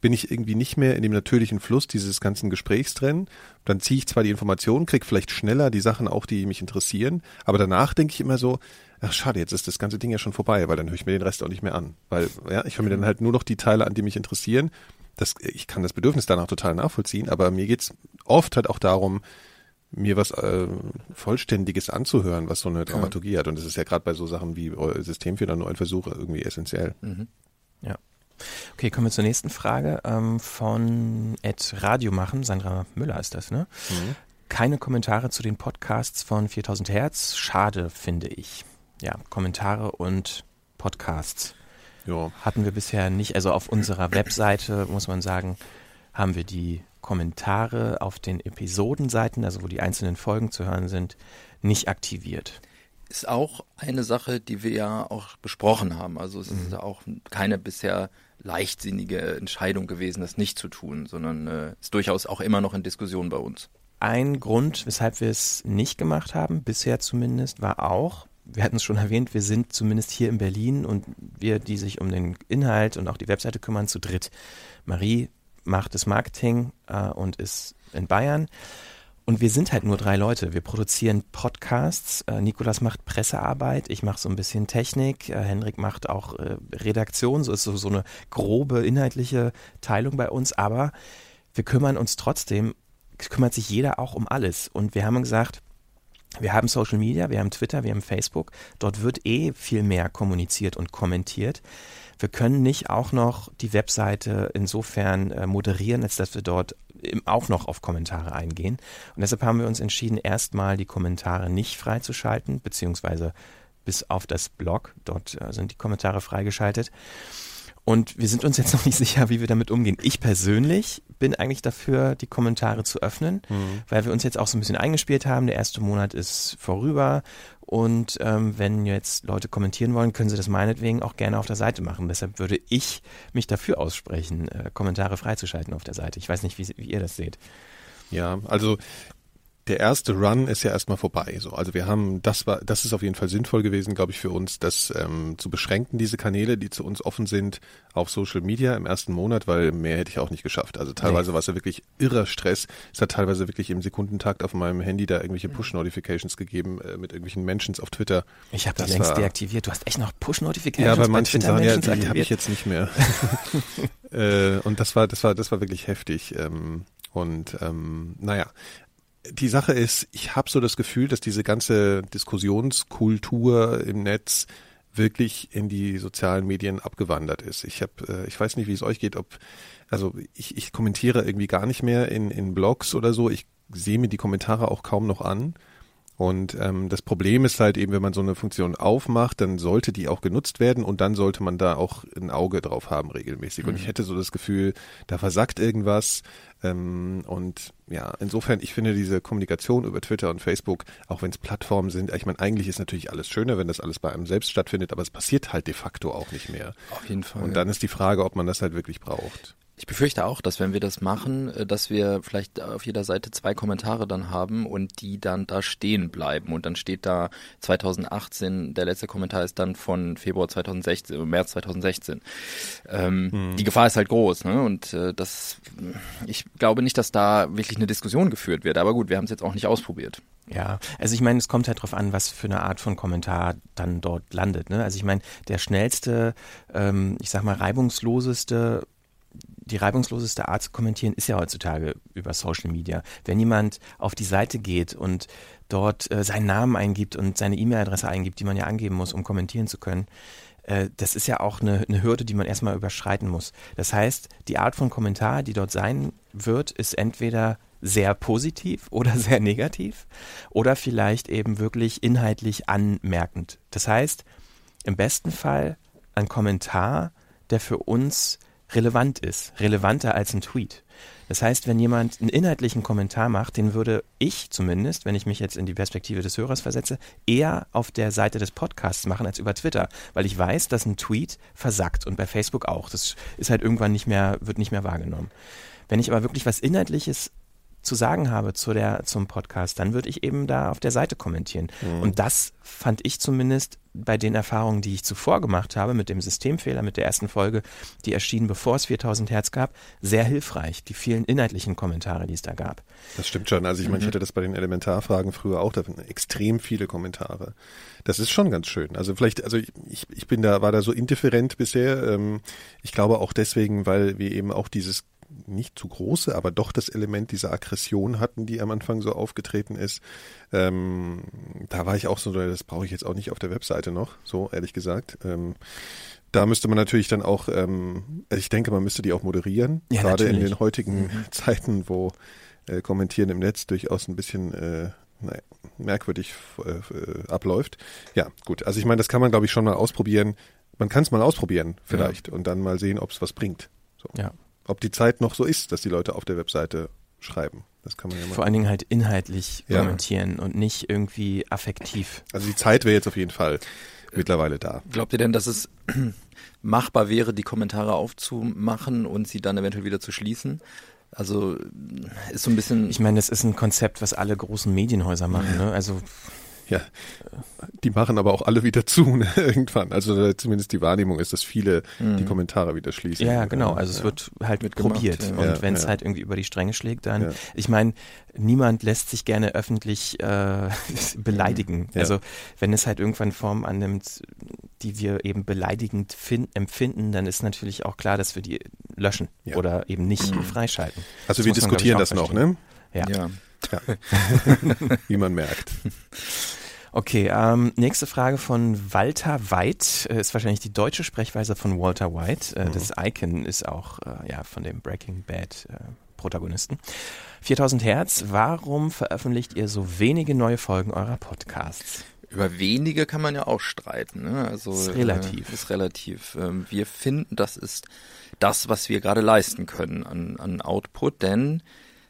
bin ich irgendwie nicht mehr in dem natürlichen Fluss dieses ganzen Gesprächs drin. Dann ziehe ich zwar die Informationen, kriege vielleicht schneller die Sachen auch, die mich interessieren, aber danach denke ich immer so, ach schade, jetzt ist das ganze Ding ja schon vorbei, weil dann höre ich mir den Rest auch nicht mehr an. Weil, ja, ich höre mir dann halt nur noch die Teile an, die mich interessieren. Das, ich kann das Bedürfnis danach total nachvollziehen, aber mir geht's oft halt auch darum, mir was äh, Vollständiges anzuhören, was so eine Dramaturgie ja. hat. Und das ist ja gerade bei so Sachen wie Systemfehler nur ein Versuch irgendwie essentiell. Mhm. Ja. Okay, kommen wir zur nächsten Frage ähm, von Ed Radio machen. Sandra Müller ist das, ne? Mhm. Keine Kommentare zu den Podcasts von 4000 Hertz. Schade, finde ich ja, Kommentare und Podcasts. Jo. Hatten wir bisher nicht. Also auf unserer Webseite, muss man sagen, haben wir die Kommentare auf den Episodenseiten, also wo die einzelnen Folgen zu hören sind, nicht aktiviert. Ist auch eine Sache, die wir ja auch besprochen haben. Also es ist mhm. auch keine bisher leichtsinnige Entscheidung gewesen, das nicht zu tun, sondern äh, ist durchaus auch immer noch in Diskussion bei uns. Ein Grund, weshalb wir es nicht gemacht haben, bisher zumindest, war auch, wir hatten es schon erwähnt, wir sind zumindest hier in Berlin und wir, die sich um den Inhalt und auch die Webseite kümmern, zu dritt. Marie macht das Marketing äh, und ist in Bayern. Und wir sind halt nur drei Leute. Wir produzieren Podcasts. Äh, Nikolas macht Pressearbeit. Ich mache so ein bisschen Technik. Äh, Henrik macht auch äh, Redaktion. So ist so, so eine grobe inhaltliche Teilung bei uns. Aber wir kümmern uns trotzdem, kümmert sich jeder auch um alles. Und wir haben gesagt, wir haben Social Media, wir haben Twitter, wir haben Facebook. Dort wird eh viel mehr kommuniziert und kommentiert. Wir können nicht auch noch die Webseite insofern äh, moderieren, als dass wir dort auch noch auf Kommentare eingehen. Und deshalb haben wir uns entschieden, erstmal die Kommentare nicht freizuschalten, beziehungsweise bis auf das Blog. Dort äh, sind die Kommentare freigeschaltet. Und wir sind uns jetzt noch nicht sicher, wie wir damit umgehen. Ich persönlich bin eigentlich dafür, die Kommentare zu öffnen, mhm. weil wir uns jetzt auch so ein bisschen eingespielt haben. Der erste Monat ist vorüber und ähm, wenn jetzt Leute kommentieren wollen, können sie das meinetwegen auch gerne auf der Seite machen. Deshalb würde ich mich dafür aussprechen, äh, Kommentare freizuschalten auf der Seite. Ich weiß nicht, wie, wie ihr das seht. Ja, also der erste Run ist ja erstmal vorbei. So, also wir haben, das war, das ist auf jeden Fall sinnvoll gewesen, glaube ich, für uns, das ähm, zu beschränken, diese Kanäle, die zu uns offen sind, auf Social Media im ersten Monat, weil mehr hätte ich auch nicht geschafft. Also teilweise nee. war es ja wirklich irrer Stress. Es hat teilweise wirklich im Sekundentakt auf meinem Handy da irgendwelche Push-Notifications gegeben äh, mit irgendwelchen Menschen auf Twitter. Ich habe das längst war, deaktiviert. Du hast echt noch Push-Notifications. Ja, bei manchen bei Sachen, ja, die habe ich jetzt nicht mehr. äh, und das war, das war, das war wirklich heftig. Ähm, und ähm, naja, die Sache ist, ich habe so das Gefühl, dass diese ganze Diskussionskultur im Netz wirklich in die sozialen Medien abgewandert ist. Ich habe, äh, ich weiß nicht, wie es euch geht, ob also ich, ich kommentiere irgendwie gar nicht mehr in, in Blogs oder so. Ich sehe mir die Kommentare auch kaum noch an. Und ähm, das Problem ist halt eben, wenn man so eine Funktion aufmacht, dann sollte die auch genutzt werden und dann sollte man da auch ein Auge drauf haben regelmäßig. Mhm. Und ich hätte so das Gefühl, da versackt irgendwas. Ähm, und ja, insofern, ich finde diese Kommunikation über Twitter und Facebook, auch wenn es Plattformen sind, ich meine, eigentlich ist natürlich alles schöner, wenn das alles bei einem selbst stattfindet, aber es passiert halt de facto auch nicht mehr. Auf jeden Fall. Und dann ist die Frage, ob man das halt wirklich braucht. Ich befürchte auch, dass wenn wir das machen, äh, dass wir vielleicht auf jeder Seite zwei Kommentare dann haben und die dann da stehen bleiben. Und dann steht da 2018, der letzte Kommentar ist dann von Februar 2016, äh, März 2016. Ähm, hm. Die Gefahr ist halt groß, ne? Und äh, das, ich glaube nicht, dass da wirklich eine Diskussion geführt wird. Aber gut, wir haben es jetzt auch nicht ausprobiert. Ja, also ich meine, es kommt halt darauf an, was für eine Art von Kommentar dann dort landet. Ne? Also ich meine, der schnellste, ähm, ich sag mal, reibungsloseste die reibungsloseste Art zu kommentieren ist ja heutzutage über Social Media. Wenn jemand auf die Seite geht und dort äh, seinen Namen eingibt und seine E-Mail-Adresse eingibt, die man ja angeben muss, um kommentieren zu können, äh, das ist ja auch eine, eine Hürde, die man erstmal überschreiten muss. Das heißt, die Art von Kommentar, die dort sein wird, ist entweder sehr positiv oder sehr negativ oder vielleicht eben wirklich inhaltlich anmerkend. Das heißt, im besten Fall ein Kommentar, der für uns relevant ist, relevanter als ein Tweet. Das heißt, wenn jemand einen inhaltlichen Kommentar macht, den würde ich zumindest, wenn ich mich jetzt in die Perspektive des Hörers versetze, eher auf der Seite des Podcasts machen als über Twitter, weil ich weiß, dass ein Tweet versackt und bei Facebook auch. Das ist halt irgendwann nicht mehr, wird nicht mehr wahrgenommen. Wenn ich aber wirklich was Inhaltliches zu sagen habe zu der, zum Podcast, dann würde ich eben da auf der Seite kommentieren. Mhm. Und das fand ich zumindest bei den Erfahrungen, die ich zuvor gemacht habe, mit dem Systemfehler, mit der ersten Folge, die erschien, bevor es 4000 Hertz gab, sehr hilfreich. Die vielen inhaltlichen Kommentare, die es da gab. Das stimmt schon. Also ich meine, ich mhm. hatte das bei den Elementarfragen früher auch, da extrem viele Kommentare. Das ist schon ganz schön. Also vielleicht, also ich, ich bin da, war da so indifferent bisher. Ähm, ich glaube auch deswegen, weil wir eben auch dieses nicht zu große, aber doch das Element dieser Aggression hatten, die am Anfang so aufgetreten ist. Ähm, da war ich auch so, das brauche ich jetzt auch nicht auf der Webseite noch, so ehrlich gesagt. Ähm, da müsste man natürlich dann auch, ähm, ich denke, man müsste die auch moderieren, ja, gerade natürlich. in den heutigen mhm. Zeiten, wo äh, Kommentieren im Netz durchaus ein bisschen äh, naja, merkwürdig äh, abläuft. Ja, gut. Also ich meine, das kann man, glaube ich, schon mal ausprobieren. Man kann es mal ausprobieren, vielleicht, ja. und dann mal sehen, ob es was bringt. So. Ja ob die Zeit noch so ist, dass die Leute auf der Webseite schreiben. Das kann man ja mal. Vor allen Dingen halt inhaltlich ja. kommentieren und nicht irgendwie affektiv. Also die Zeit wäre jetzt auf jeden Fall mittlerweile da. Glaubt ihr denn, dass es machbar wäre, die Kommentare aufzumachen und sie dann eventuell wieder zu schließen? Also ist so ein bisschen. Ich meine, das ist ein Konzept, was alle großen Medienhäuser machen. Ne? Also ja, die machen aber auch alle wieder zu ne, irgendwann. Also zumindest die Wahrnehmung ist, dass viele mhm. die Kommentare wieder schließen. Ja, genau. Also ja. es wird halt mit probiert. Ja. Und wenn es halt irgendwie über die Stränge schlägt, dann. Ich meine, niemand lässt sich gerne öffentlich äh, beleidigen. Also wenn es halt irgendwann Form annimmt, die wir eben beleidigend empfinden, dann ist natürlich auch klar, dass wir die löschen oder eben nicht mhm. freischalten. Also das wir diskutieren man, das noch, ne? Ja. Ja. Wie man merkt. Okay, ähm, nächste Frage von Walter White. Äh, ist wahrscheinlich die deutsche Sprechweise von Walter White. Äh, mhm. Das Icon ist auch äh, ja, von dem Breaking Bad äh, Protagonisten. 4000 Hertz, warum veröffentlicht ihr so wenige neue Folgen eurer Podcasts? Über wenige kann man ja auch streiten. Ne? Also, ist relativ. Äh, ist relativ. Ähm, wir finden, das ist das, was wir gerade leisten können an, an Output, denn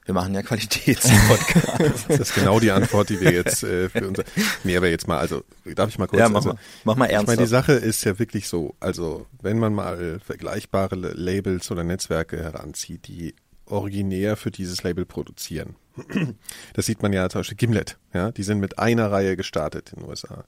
wir machen ja Qualitätspodcast. das ist genau die Antwort, die wir jetzt äh, für unser. Nee, aber jetzt mal, also darf ich mal kurz. Ja, mach also, mal, mach mal ernst. Ich meine, die Sache ist ja wirklich so, also wenn man mal vergleichbare Labels oder Netzwerke heranzieht, die originär für dieses Label produzieren. Das sieht man ja zum Beispiel Gimlet, ja, die sind mit einer Reihe gestartet in den USA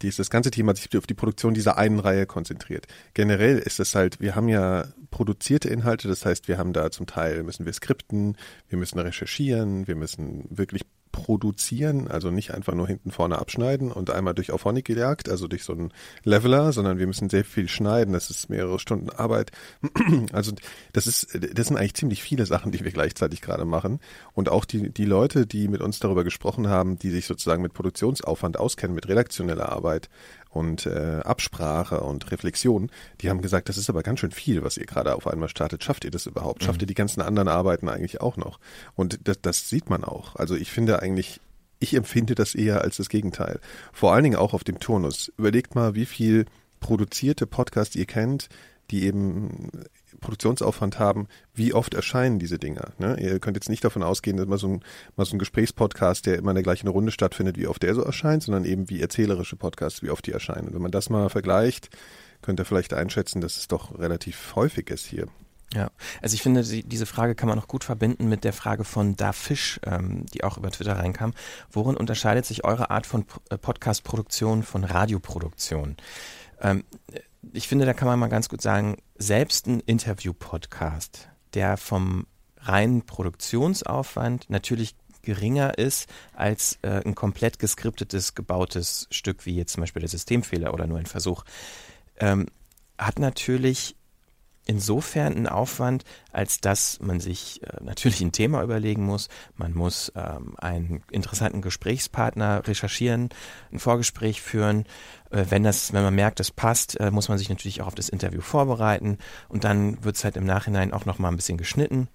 dies, das ganze hat sich auf die Produktion dieser einen Reihe konzentriert. Generell ist es halt, wir haben ja produzierte Inhalte, das heißt, wir haben da zum Teil müssen wir skripten, wir müssen recherchieren, wir müssen wirklich produzieren, also nicht einfach nur hinten vorne abschneiden und einmal durch Auphonic gejagt, also durch so einen Leveler, sondern wir müssen sehr viel schneiden, das ist mehrere Stunden Arbeit. Also das ist, das sind eigentlich ziemlich viele Sachen, die wir gleichzeitig gerade machen. Und auch die, die Leute, die mit uns darüber gesprochen haben, die sich sozusagen mit Produktionsaufwand auskennen, mit redaktioneller Arbeit und äh, Absprache und Reflexion, die haben gesagt, das ist aber ganz schön viel, was ihr gerade auf einmal startet. Schafft ihr das überhaupt? Schafft ihr die ganzen anderen Arbeiten eigentlich auch noch? Und das, das sieht man auch. Also ich finde eigentlich, ich empfinde das eher als das Gegenteil. Vor allen Dingen auch auf dem Turnus. Überlegt mal, wie viel produzierte Podcasts ihr kennt, die eben Produktionsaufwand haben, wie oft erscheinen diese Dinger. Ne? Ihr könnt jetzt nicht davon ausgehen, dass mal so ein, mal so ein Gesprächspodcast, der immer in der gleichen Runde stattfindet, wie oft der so erscheint, sondern eben wie erzählerische Podcasts, wie oft die erscheinen. Und wenn man das mal vergleicht, könnt ihr vielleicht einschätzen, dass es doch relativ häufig ist hier. Ja, also ich finde, die, diese Frage kann man auch gut verbinden mit der Frage von Da Fisch, ähm, die auch über Twitter reinkam. Worin unterscheidet sich eure Art von äh, Podcast-Produktion von Radioproduktion? Ähm, ich finde, da kann man mal ganz gut sagen, selbst ein Interview-Podcast, der vom reinen Produktionsaufwand natürlich geringer ist als äh, ein komplett geskriptetes, gebautes Stück, wie jetzt zum Beispiel der Systemfehler oder nur ein Versuch, ähm, hat natürlich insofern ein Aufwand, als dass man sich äh, natürlich ein Thema überlegen muss. Man muss ähm, einen interessanten Gesprächspartner recherchieren, ein Vorgespräch führen. Äh, wenn das, wenn man merkt, das passt, äh, muss man sich natürlich auch auf das Interview vorbereiten und dann wird es halt im Nachhinein auch nochmal ein bisschen geschnitten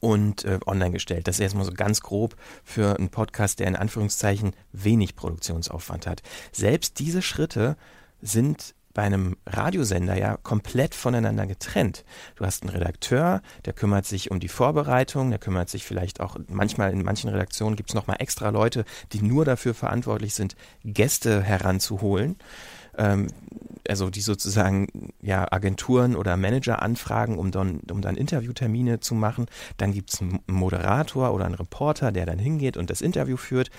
und äh, online gestellt. Das ist erstmal so ganz grob für einen Podcast, der in Anführungszeichen wenig Produktionsaufwand hat. Selbst diese Schritte sind bei einem Radiosender ja komplett voneinander getrennt. Du hast einen Redakteur, der kümmert sich um die Vorbereitung, der kümmert sich vielleicht auch, manchmal in manchen Redaktionen gibt es nochmal extra Leute, die nur dafür verantwortlich sind, Gäste heranzuholen ähm, also die sozusagen ja Agenturen oder Manager anfragen, um dann, um dann Interviewtermine zu machen. Dann gibt es einen Moderator oder einen Reporter, der dann hingeht und das Interview führt.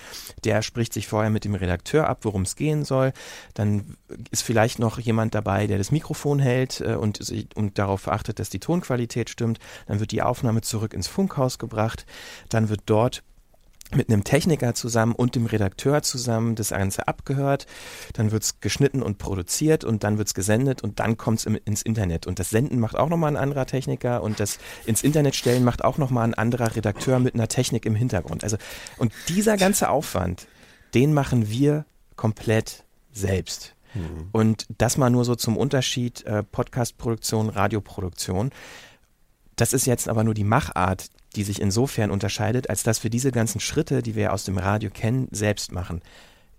Der spricht sich vorher mit dem Redakteur ab, worum es gehen soll. Dann ist vielleicht noch jemand dabei, der das Mikrofon hält äh, und, und darauf achtet, dass die Tonqualität stimmt. Dann wird die Aufnahme zurück ins Funkhaus gebracht. Dann wird dort mit einem Techniker zusammen und dem Redakteur zusammen das Ganze abgehört, dann wird's geschnitten und produziert und dann wird's gesendet und dann kommt's im, ins Internet. Und das Senden macht auch nochmal ein anderer Techniker und das ins Internet stellen macht auch nochmal ein anderer Redakteur mit einer Technik im Hintergrund. Also, und dieser ganze Aufwand, den machen wir komplett selbst. Mhm. Und das mal nur so zum Unterschied äh, Podcast-Produktion, Radioproduktion. Das ist jetzt aber nur die Machart, die sich insofern unterscheidet, als dass wir diese ganzen Schritte, die wir aus dem Radio kennen, selbst machen.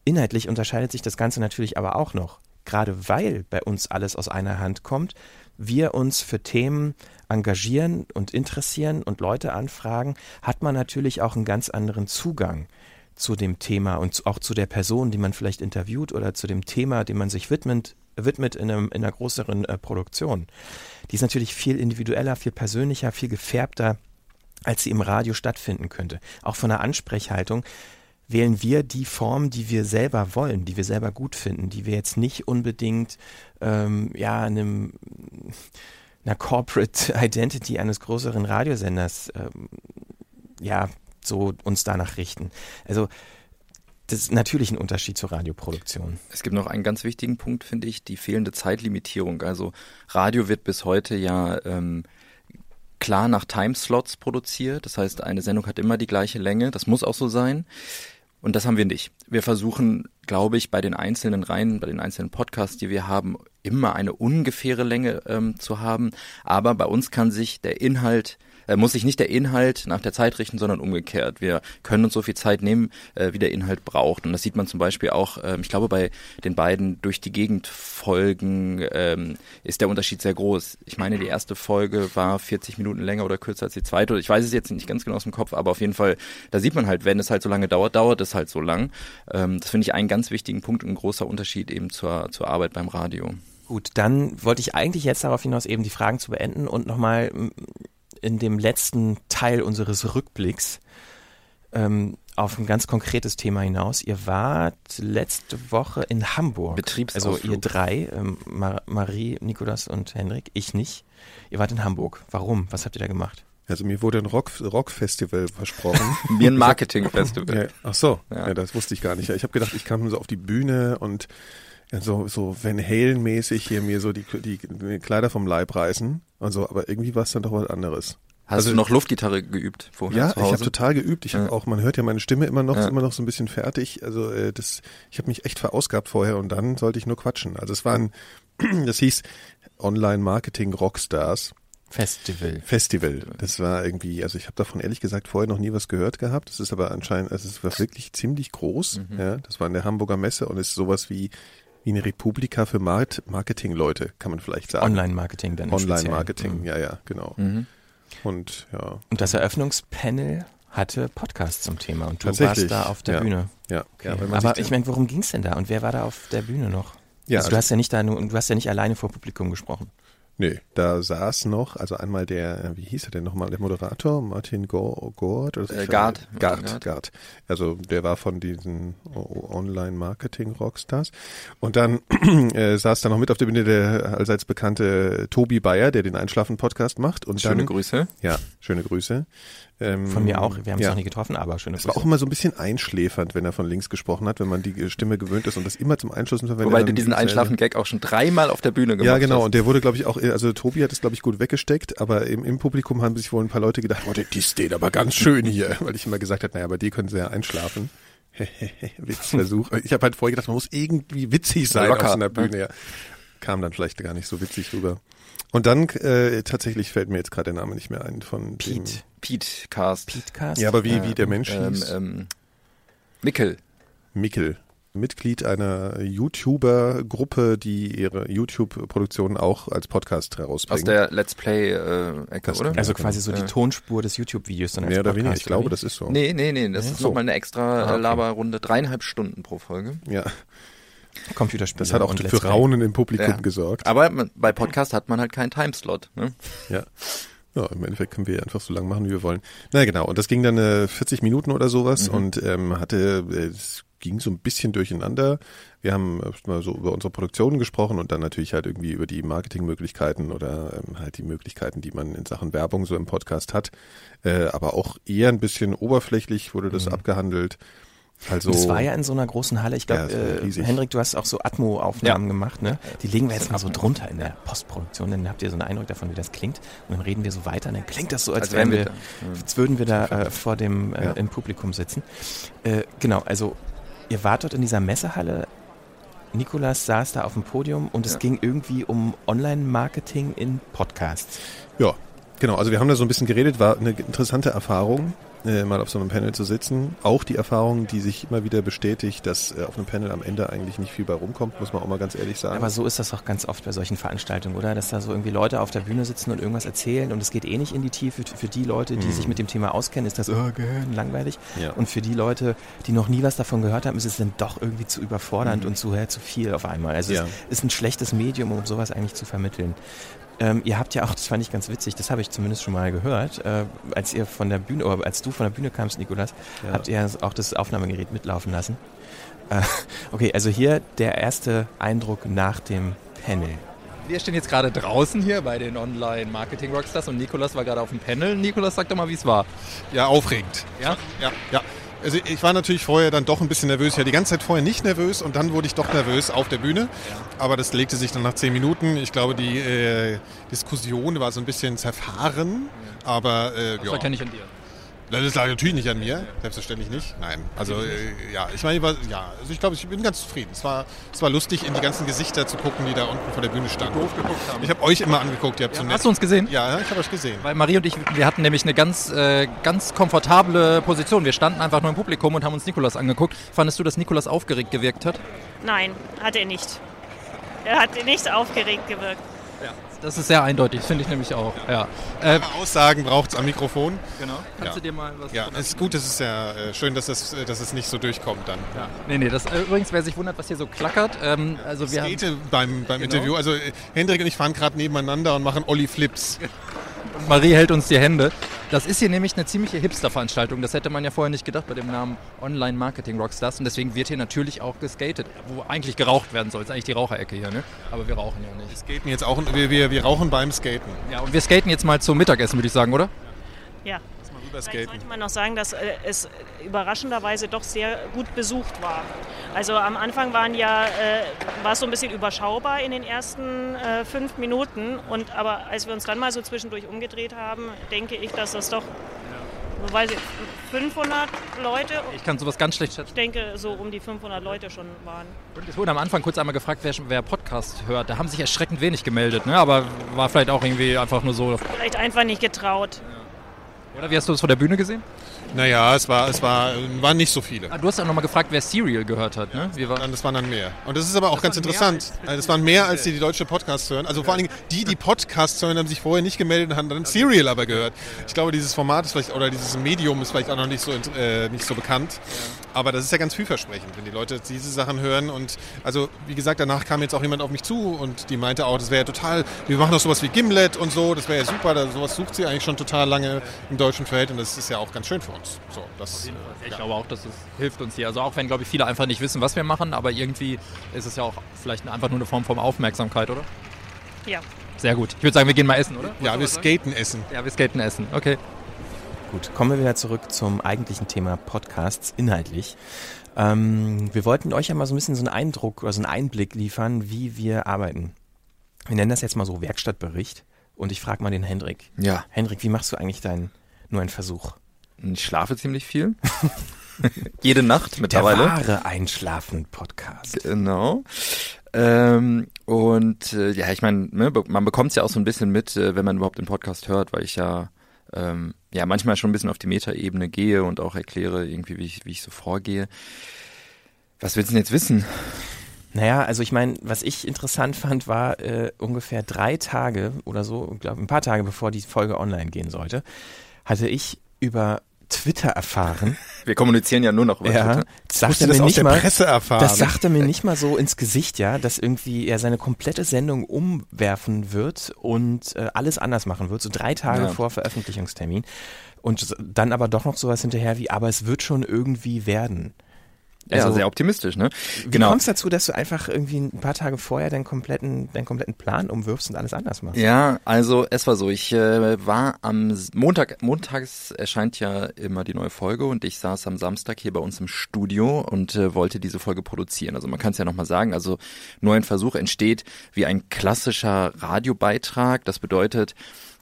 Inhaltlich unterscheidet sich das Ganze natürlich aber auch noch. Gerade weil bei uns alles aus einer Hand kommt, wir uns für Themen engagieren und interessieren und Leute anfragen, hat man natürlich auch einen ganz anderen Zugang zu dem Thema und auch zu der Person, die man vielleicht interviewt oder zu dem Thema, dem man sich widmet, widmet in, einem, in einer größeren äh, Produktion. Die ist natürlich viel individueller, viel persönlicher, viel gefärbter als sie im Radio stattfinden könnte. Auch von der Ansprechhaltung wählen wir die Form, die wir selber wollen, die wir selber gut finden, die wir jetzt nicht unbedingt ähm, ja einem einer Corporate Identity eines größeren Radiosenders ähm, ja so uns danach richten. Also das ist natürlich ein Unterschied zur Radioproduktion. Es gibt noch einen ganz wichtigen Punkt, finde ich, die fehlende Zeitlimitierung. Also Radio wird bis heute ja ähm, klar nach Timeslots produziert. Das heißt, eine Sendung hat immer die gleiche Länge. Das muss auch so sein. Und das haben wir nicht. Wir versuchen, glaube ich, bei den einzelnen Reihen, bei den einzelnen Podcasts, die wir haben, immer eine ungefähre Länge ähm, zu haben. Aber bei uns kann sich der Inhalt äh, muss sich nicht der Inhalt nach der Zeit richten, sondern umgekehrt. Wir können uns so viel Zeit nehmen, äh, wie der Inhalt braucht. Und das sieht man zum Beispiel auch, ähm, ich glaube, bei den beiden durch die Gegend Folgen ähm, ist der Unterschied sehr groß. Ich meine, die erste Folge war 40 Minuten länger oder kürzer als die zweite. Ich weiß es jetzt nicht ganz genau aus dem Kopf, aber auf jeden Fall, da sieht man halt, wenn es halt so lange dauert, dauert es halt so lang. Ähm, das finde ich einen ganz wichtigen Punkt und ein großer Unterschied eben zur, zur Arbeit beim Radio. Gut, dann wollte ich eigentlich jetzt darauf hinaus, eben die Fragen zu beenden und nochmal in dem letzten Teil unseres Rückblicks ähm, auf ein ganz konkretes Thema hinaus. Ihr wart letzte Woche in Hamburg. Betriebsausflug. Also ihr drei, ähm, Mar Marie, Nikolas und Henrik, ich nicht. Ihr wart in Hamburg. Warum? Was habt ihr da gemacht? Also mir wurde ein Rock, Rockfestival versprochen. mir ein Marketingfestival. Ja, ach so, ja. ja. das wusste ich gar nicht. Ich habe gedacht, ich kam so auf die Bühne und so, so Van Halen-mäßig hier mir so die, die, die Kleider vom Leib reißen und so, aber irgendwie war es dann doch was anderes. Hast Also- du noch Luftgitarre geübt vorher Ja, zu ich habe total geübt. Ich habe Ja. auch, man hört ja meine Stimme immer noch, Ja. ist immer noch so ein bisschen fertig. Also äh, das, ich habe mich echt verausgabt vorher und dann sollte ich nur quatschen. Also es war ein, das hieß Online Marketing Rockstars Festival. Festival. Das war irgendwie, also ich habe davon ehrlich gesagt vorher noch nie was gehört gehabt. Das ist aber anscheinend, also es war wirklich ziemlich groß. Ja, das war in der Hamburger Messe und ist sowas wie wie eine Republika für Mart- Marketingleute, kann man vielleicht sagen. Online-Marketing dann. Online-Marketing, Mhm. ja, ja, genau. Mhm. Und ja, Und das Eröffnungspanel hatte Podcast zum Thema und du warst da auf der ja. Bühne. ja. Okay. ja Aber ich meine, worum ging's denn da und wer war da auf der Bühne noch? ja, also, du hast ja nicht da nur, du hast ja nicht alleine vor Publikum gesprochen. Nee, da saß noch, also einmal der, wie hieß er denn nochmal, der Moderator, Martin Go- Gord? Oder so? Äh, Gard. Gard, Gard. Also der war von diesen Online-Marketing-Rockstars. Und dann äh, saß da noch mit auf der Bühne der allseits bekannte Tobi Bayer, der den Einschlafen-Podcast macht. Und Schöne dann, Grüße. Ja, schöne Grüße. Ähm, Von mir auch. Wir haben es ja. noch nie getroffen, aber schöne Es war Grüße. auch immer so ein bisschen einschläfernd, wenn er von links gesprochen hat, wenn man die Stimme gewöhnt ist und das immer zum Einschlussen verwendet. Wobei du diesen äh, Einschlafen-Gag auch schon dreimal auf der Bühne gemacht ja, genau. hast. Und der wurde, glaube ich, auch, also Tobi hat es, glaube ich, gut weggesteckt, aber im, im Publikum haben sich wohl ein paar Leute gedacht, oh, die steht aber ganz schön hier, weil ich immer gesagt habe, naja, bei dir können sie ja einschlafen. Witzversuch. Ich habe halt vorher gedacht, man muss irgendwie witzig sein Locker, auf einer ne? Bühne. Ja. Kam dann vielleicht gar nicht so witzig rüber. Und dann äh, tatsächlich fällt mir jetzt gerade der Name nicht mehr ein von dem. Pete. Pete Cast. Ja, aber wie, wie der Mensch Ähm, hieß? ähm, Mickel. Mickel. Mitglied einer YouTuber-Gruppe, die ihre YouTube-Produktionen auch als Podcast Aus herausbringen. der Let's Play-Ecke, Das- oder? also Ja, quasi so die Ja. Tonspur des YouTube-Videos dann als Mehr oder Podcast, weniger. Ich glaube, oder das ist so. Nee, nee, nee, das Nee? ist So. nochmal eine extra Ah, okay. äh, Laberrunde. Dreieinhalb Stunden pro Folge. Ja, Computerspiele. das hat auch für. Raunen im Publikum Ja. gesorgt. Aber bei Podcast hat man halt keinen Timeslot. Ne? Ja. Ja, im Endeffekt können wir einfach so lang machen, wie wir wollen. Na genau, und das ging dann äh, 40 Minuten oder sowas Mhm. und ähm, hatte, äh, es ging so ein bisschen durcheinander. Wir haben erst mal so über unsere Produktionen gesprochen und dann natürlich halt irgendwie über die Marketingmöglichkeiten oder ähm, halt die Möglichkeiten, die man in Sachen Werbung so im Podcast hat. Äh, aber auch eher ein bisschen oberflächlich wurde das abgehandelt. Also es war ja in so einer großen Halle. Ich glaube, Ja, äh. Hendrik, du hast auch so Atmo-Aufnahmen Ja. gemacht, ne? Die legen wir jetzt mal so drunter in der Postproduktion, dann habt ihr so einen Eindruck davon, wie das klingt. Und dann reden wir so weiter, und dann klingt das so, als, Als wären wir, wir da. als würden wir da äh, vor dem äh, Ja. im Publikum sitzen. Äh, genau, also ihr wart dort in dieser Messehalle. Nikolas saß da auf dem Podium und es ging irgendwie um Online-Marketing in Podcasts. Ja, genau. Also wir haben da so ein bisschen geredet, war eine interessante Erfahrung, äh, mal auf so einem Panel zu sitzen. Auch die Erfahrung, die sich immer wieder bestätigt, dass äh, auf einem Panel am Ende eigentlich nicht viel bei rumkommt, muss man auch mal ganz ehrlich sagen. Aber so ist das doch ganz oft bei solchen Veranstaltungen, oder? Dass da so irgendwie Leute auf der Bühne sitzen und irgendwas erzählen und es geht eh nicht in die Tiefe. Für die Leute, die Mhm. sich mit dem Thema auskennen, ist das oh, gehirn, langweilig. Ja. Und für die Leute, die noch nie was davon gehört haben, ist es dann doch irgendwie zu überfordernd und zu, äh, zu viel auf einmal. Also Mhm. Ja. es ist ein schlechtes Medium, um sowas eigentlich zu vermitteln. Ähm, ihr habt ja auch, das fand ich ganz witzig, das habe ich zumindest schon mal gehört, äh, als ihr von der Bühne, oder als du von der Bühne kamst, Nikolas, Ja. habt ihr auch das Aufnahmegerät mitlaufen lassen. Äh, okay, also hier der erste Eindruck nach dem Panel. Wir stehen jetzt gerade draußen hier bei den Online-Marketing-Rockstars und Nikolas war gerade auf dem Panel. Nikolas, sag doch mal, wie es war. Ja, aufregend. Ja? Ja, ja. Also ich war natürlich vorher dann doch ein bisschen nervös. Ich war die ganze Zeit vorher nicht nervös und dann wurde ich doch nervös auf der Bühne. Aber das legte sich dann nach zehn Minuten. Ich glaube, die äh, Diskussion war so ein bisschen zerfahren. Aber äh, Das ja. erkenne ich an dir. Das lag natürlich nicht an mir, selbstverständlich nicht. Nein, also äh, ja, ich meine, ja, also ich glaube, ich bin ganz zufrieden. Es war, es war lustig, in die ganzen Gesichter zu gucken, die da unten vor der Bühne standen. Doof geguckt haben. Ich habe euch immer angeguckt, ihr habt so nett. Hast du uns gesehen? Ja, ich habe euch gesehen. Weil Marie und ich, wir hatten nämlich eine ganz, äh, ganz komfortable Position. Wir standen einfach nur im Publikum und haben uns Nikolas angeguckt. Fandest du, dass Nikolas aufgeregt gewirkt hat? Nein, hat er nicht. Er hat nicht aufgeregt gewirkt. Ja. Das ist sehr eindeutig, finde ich nämlich auch. Ja. Äh, Aussagen braucht es am Mikrofon. genau. Kannst Ja. du dir mal was Ja, es ist gut, es ist ja äh, schön, dass es, äh, dass es nicht so durchkommt dann. Ja. Nee, nee, das äh, übrigens, wer sich wundert, was hier so klackert, ähm, also wir haben, Skate beim, beim Genau. Interview. Also äh, Hendrik und ich fahren gerade nebeneinander und machen Olli Flips. Marie hält uns die Hände. Das ist hier nämlich eine ziemliche Hipster-Veranstaltung. Das hätte man ja vorher nicht gedacht bei dem Namen Online Marketing Rockstars. Und deswegen wird hier natürlich auch geskatet, wo eigentlich geraucht werden soll. Das ist eigentlich die Raucherecke hier, ne? Aber wir rauchen ja nicht. Skaten jetzt auch, wir, wir, wir rauchen beim Skaten. Ja, und wir skaten jetzt mal zum Mittagessen, würde ich sagen, oder? Ja. Das Vielleicht sollte man noch sagen, dass äh, es überraschenderweise doch sehr gut besucht war. Also am Anfang waren ja, äh, war es so ein bisschen überschaubar in den ersten äh, fünf Minuten. Und aber als wir uns dann mal so zwischendurch umgedreht haben, denke ich, dass das doch, so weiß ich, 500 Leute, Ich kann sowas ganz schlecht schätzen. ich denke so um die 500 Leute schon waren. Und es wurde am Anfang kurz einmal gefragt, wer, wer Podcast hört. Da haben sich erschreckend wenig gemeldet, ne? aber war vielleicht auch irgendwie einfach nur so. Vielleicht einfach nicht getraut. Oder wie hast du das von der Bühne gesehen? Naja, es war, es war, waren nicht so viele. Ah, du hast auch nochmal gefragt, wer Serial gehört hat. Ne? Wie war, Dann, das waren dann mehr. Und das ist aber auch ganz waren mehr interessant. Also Das waren mehr, als die, die deutsche Podcasts hören. Also vor allen Dingen, die, die Podcasts hören, haben sich vorher nicht gemeldet und haben dann Serial aber gehört. Ich glaube, dieses Format ist vielleicht, oder dieses Medium ist vielleicht auch noch nicht so, äh, nicht so bekannt. Aber das ist ja ganz vielversprechend, wenn die Leute diese Sachen hören. Und also, wie gesagt, danach kam jetzt auch jemand auf mich zu und die meinte auch, das wäre ja total, wir machen doch sowas wie Gimlet und so, das wäre ja super. Da, sowas sucht sie eigentlich schon total lange im deutschen Feld und das ist ja auch ganz schön für uns. So, das, ich glaube auch, dass es hilft uns hier. Also auch wenn, glaube ich, viele einfach nicht wissen, was wir machen, aber irgendwie ist es ja auch vielleicht einfach nur eine Form von Aufmerksamkeit, oder? Ja. Sehr gut. Ich würde sagen, wir gehen mal essen, oder? ja, wir skaten essen. Ja, wir skaten essen. Okay. Gut, kommen wir wieder zurück zum eigentlichen Thema Podcasts inhaltlich. Ähm, wir wollten euch ja mal so ein bisschen so einen Eindruck oder so einen Einblick liefern, wie wir arbeiten. Wir nennen das jetzt mal so Werkstattbericht und ich frage mal den Hendrik. Ja, Hendrik, wie machst du eigentlich deinen nur einen Versuch? Ich schlafe ziemlich viel. Jede Nacht Der mittlerweile. wahre Einschlafen-Podcast. Genau. Ähm, und äh, ja, ich meine, ne, man bekommt es ja auch so ein bisschen mit, äh, wenn man überhaupt den Podcast hört, weil ich ja ähm, ja manchmal schon ein bisschen auf die Metaebene gehe und auch erkläre irgendwie, wie ich, wie ich so vorgehe. Was willst du denn jetzt wissen? Naja, also ich meine, was ich interessant fand, war äh, ungefähr drei Tage oder so, glaube ein paar Tage bevor die Folge online gehen sollte, hatte ich über Twitter erfahren. Wir kommunizieren ja nur noch über ja, Twitter. das sagte Musste mir das aus nicht der mal, Presse erfahren. das sagte mir nicht mal so ins Gesicht, ja, dass irgendwie er seine komplette Sendung umwerfen wird und äh, alles anders machen wird, so drei Tage Ja. vor Veröffentlichungstermin. Und dann aber doch noch sowas hinterher wie, aber es wird schon irgendwie werden. Ja, Also- sehr optimistisch, ne? Wie genau. kommst du dazu, dass du einfach irgendwie ein paar Tage vorher deinen kompletten, deinen kompletten Plan umwirfst und alles anders machst? Ja, also es war so, ich äh, war am Montag, montags erscheint ja immer die neue Folge und ich saß am Samstag hier bei uns im Studio und äh, wollte diese Folge produzieren. Also man kann es ja nochmal sagen, also nur ein Versuch entsteht wie ein klassischer Radiobeitrag. Das bedeutet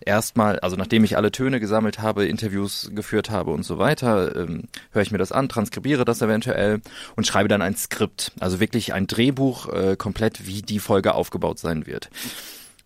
erstmal, also nachdem ich alle Töne gesammelt habe, Interviews geführt habe und so weiter, ähm, höre ich mir das an, transkribiere das eventuell und schreibe dann ein Skript. Also wirklich ein Drehbuch äh, komplett, wie die Folge aufgebaut sein wird.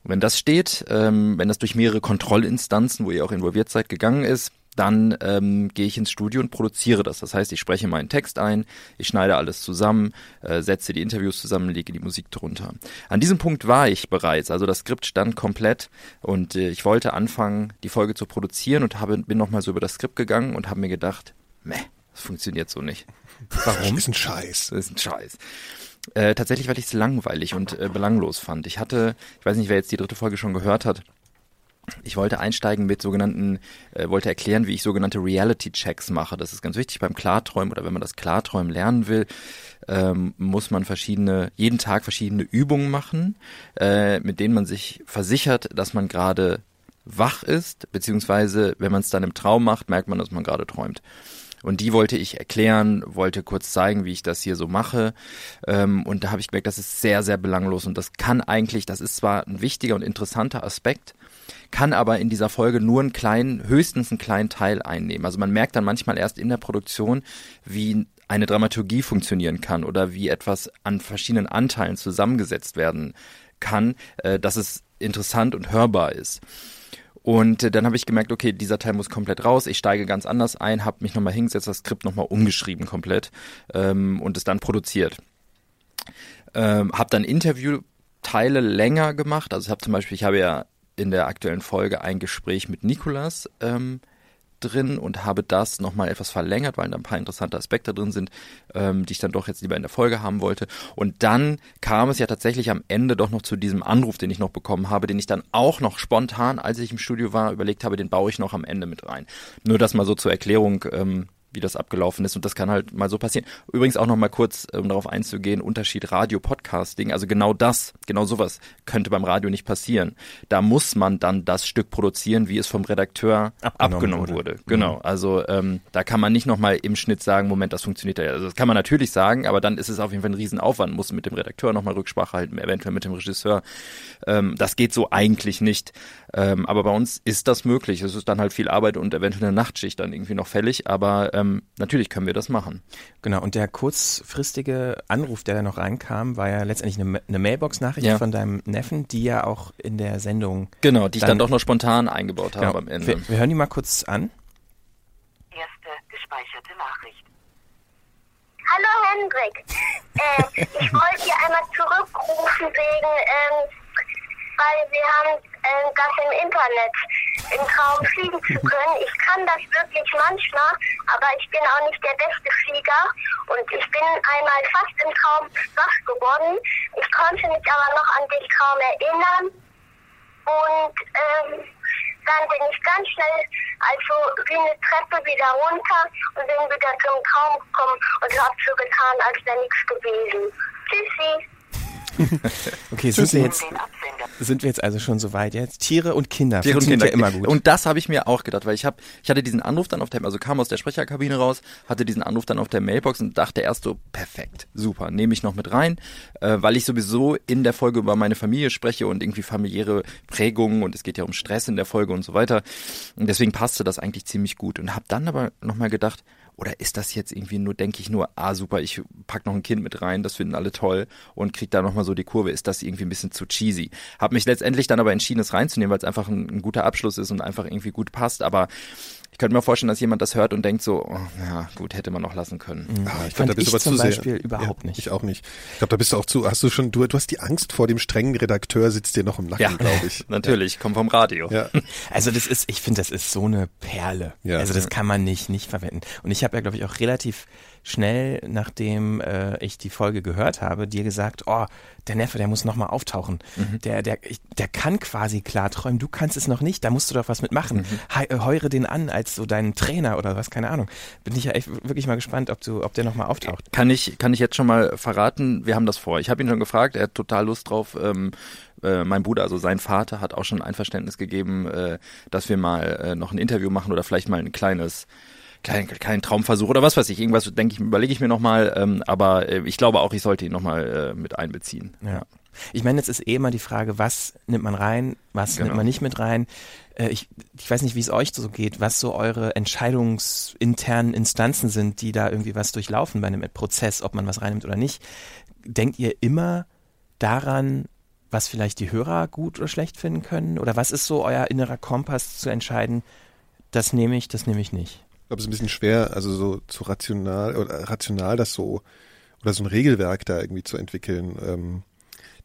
Wenn das steht, ähm, wenn das durch mehrere Kontrollinstanzen, wo ihr auch involviert seid, gegangen ist, dann ähm, gehe ich ins Studio und produziere das. Das heißt, ich spreche meinen Text ein, ich schneide alles zusammen, äh, setze die Interviews zusammen, lege die Musik drunter. An diesem Punkt war ich bereits, also das Skript stand komplett und äh, ich wollte anfangen, die Folge zu produzieren und habe, bin nochmal so über das Skript gegangen und habe mir gedacht, meh, das funktioniert so nicht. Warum? ist ein Scheiß. Das ist ein Scheiß. Äh, tatsächlich, weil ich es langweilig und äh, belanglos fand. Ich hatte, ich weiß nicht, wer jetzt die dritte Folge schon gehört hat, ich wollte einsteigen mit sogenannten, äh, wollte erklären, wie ich sogenannte Reality-Checks mache. Das ist ganz wichtig beim Klarträumen oder wenn man das Klarträumen lernen will, ähm, muss man verschiedene, jeden Tag verschiedene Übungen machen, äh, mit denen man sich versichert, dass man gerade wach ist, beziehungsweise wenn man es dann im Traum macht, merkt man, dass man gerade träumt. Und die wollte ich erklären, wollte kurz zeigen, wie ich das hier so mache. Ähm, und da habe ich gemerkt, das ist sehr, sehr belanglos. Und das kann eigentlich, das ist zwar ein wichtiger und interessanter Aspekt, kann aber in dieser Folge nur einen kleinen, höchstens einen kleinen Teil einnehmen. Also man merkt dann manchmal erst in der Produktion, wie eine Dramaturgie funktionieren kann oder wie etwas an verschiedenen Anteilen zusammengesetzt werden kann, äh, dass es interessant und hörbar ist. Und äh, dann habe ich gemerkt, okay, dieser Teil muss komplett raus. Ich steige ganz anders ein, habe mich nochmal hingesetzt, das Skript nochmal umgeschrieben komplett ähm, und es dann produziert. Ähm, habe dann Interviewteile länger gemacht. Also ich habe zum Beispiel, ich habe ja in der aktuellen Folge ein Gespräch mit Nikolas ähm, drin und habe das nochmal etwas verlängert, weil da ein paar interessante Aspekte drin sind, ähm, die ich dann doch jetzt lieber in der Folge haben wollte. Und dann kam es ja tatsächlich am Ende doch noch zu diesem Anruf, den ich noch bekommen habe, den ich dann auch noch spontan, als ich im Studio war, überlegt habe, den baue ich noch am Ende mit rein. Nur das mal so zur Erklärung, ähm, wie das abgelaufen ist. Und das kann halt mal so passieren. Übrigens auch noch mal kurz, um darauf einzugehen, Unterschied Radio-Podcasting. Also genau das, genau sowas könnte beim Radio nicht passieren. Da muss man dann das Stück produzieren, wie es vom Redakteur Abgenommen abgenommen, wurde. wurde. Genau. Also ähm, da kann man nicht noch mal im Schnitt sagen, Moment, das funktioniert ja. Also das kann man natürlich sagen, aber dann ist es auf jeden Fall ein Riesenaufwand. Muss mit dem Redakteur noch mal Rücksprache halten, eventuell mit dem Regisseur. Ähm, das geht so eigentlich nicht. Ähm, aber bei uns ist das möglich. Es ist dann halt viel Arbeit und eventuell eine Nachtschicht dann irgendwie noch fällig. Aber ähm, natürlich können wir das machen. Genau, und der kurzfristige Anruf, der da noch reinkam, war ja letztendlich eine, eine Mailbox-Nachricht Ja. von deinem Neffen, die ja auch in der Sendung. Genau, die ich dann, Dann- doch noch spontan eingebaut habe Genau, am Ende. wir, wir hören die mal kurz an. Erste gespeicherte Nachricht. Hallo Hendrik. Äh, ich wollte dir einmal zurückrufen wegen, ähm, weil wir haben äh, das im Internet im Traum fliegen zu können. Ich kann das wirklich manchmal, aber ich bin auch nicht der beste Flieger und ich bin einmal fast im Traum wach geworden. Ich konnte mich aber noch an den Traum erinnern und ähm, dann bin ich ganz schnell, also wie eine Treppe wieder runter und bin wieder zum Traum gekommen und habe so getan, als wäre nichts gewesen. Tschüssi. Okay, sind wir, jetzt, sind wir jetzt also schon so weit jetzt? Tiere und Kinder. Tiere und Kinder. ja immer gut. Und das habe ich mir auch gedacht, weil ich habe, ich hatte diesen Anruf dann auf der, also kam aus der Sprecherkabine raus, hatte diesen Anruf dann auf der Mailbox und dachte erst so, perfekt, super, nehme ich noch mit rein, äh, weil ich sowieso in der Folge über meine Familie spreche und irgendwie familiäre Prägungen und es geht ja um Stress in der Folge und so weiter. Und deswegen passte das eigentlich ziemlich gut und habe dann aber nochmal gedacht, oder ist das jetzt irgendwie nur, denke ich nur, ah super, ich pack noch ein Kind mit rein, das finden alle toll und krieg da nochmal so die Kurve, ist das irgendwie ein bisschen zu cheesy. Hab mich letztendlich dann aber entschieden, es reinzunehmen, weil es einfach ein, ein guter Abschluss ist und einfach irgendwie gut passt, aber ich könnte mir vorstellen, dass jemand das hört und denkt so, oh, ja gut, hätte man noch lassen können. Ah, ich Fand glaub, da bist du aber zum zu sehr- Beispiel überhaupt nicht. Ich auch nicht. Ich glaube, da bist du auch zu, hast du schon, du, du hast die Angst vor dem strengen Redakteur, sitzt dir noch im Nacken, Ja, glaube ich. Natürlich, komm vom Radio. Ja. Also das ist, ich finde, das ist so eine Perle. Ja. also das Ja. kann man nicht nicht verwenden. Und ich habe ja, glaube ich, auch relativ schnell, nachdem äh, ich die Folge gehört habe, dir gesagt, oh, der Neffe, der muss noch mal auftauchen. Mhm. Der, der, ich, der kann quasi klar träumen. Du kannst es noch nicht. Da musst du doch was mitmachen. Mhm. Äh, heure den an als so deinen Trainer oder was, keine Ahnung. Bin ich ja echt wirklich mal gespannt, ob du, ob der noch mal auftaucht. Kann ich, kann ich jetzt schon mal verraten, wir haben das vor. Ich habe ihn schon gefragt, er hat total Lust drauf. Ähm, äh, mein Bruder, also sein Vater, hat auch schon Einverständnis gegeben, äh, dass wir mal äh, noch ein Interview machen oder vielleicht mal ein kleines kleinen, kleinen Traumversuch oder was weiß ich. Irgendwas denke ich, überlege ich mir nochmal. Ähm, aber äh, ich glaube auch, ich sollte ihn nochmal äh, mit einbeziehen. Ja. Ich meine, jetzt ist eh immer die Frage, was nimmt man rein, was Genau. nimmt man nicht mit rein. Äh, ich, ich weiß nicht, wie es euch so geht, was so eure entscheidungsinternen Instanzen sind, die da irgendwie was durchlaufen bei einem Prozess, ob man was reinnimmt oder nicht. Denkt ihr immer daran, was vielleicht die Hörer gut oder schlecht finden können? Oder was ist so euer innerer Kompass zu entscheiden, das nehme ich, das nehme ich nicht? Ich glaube, es ist ein bisschen schwer, also so zu rational oder rational das so oder so ein Regelwerk da irgendwie zu entwickeln. Ähm,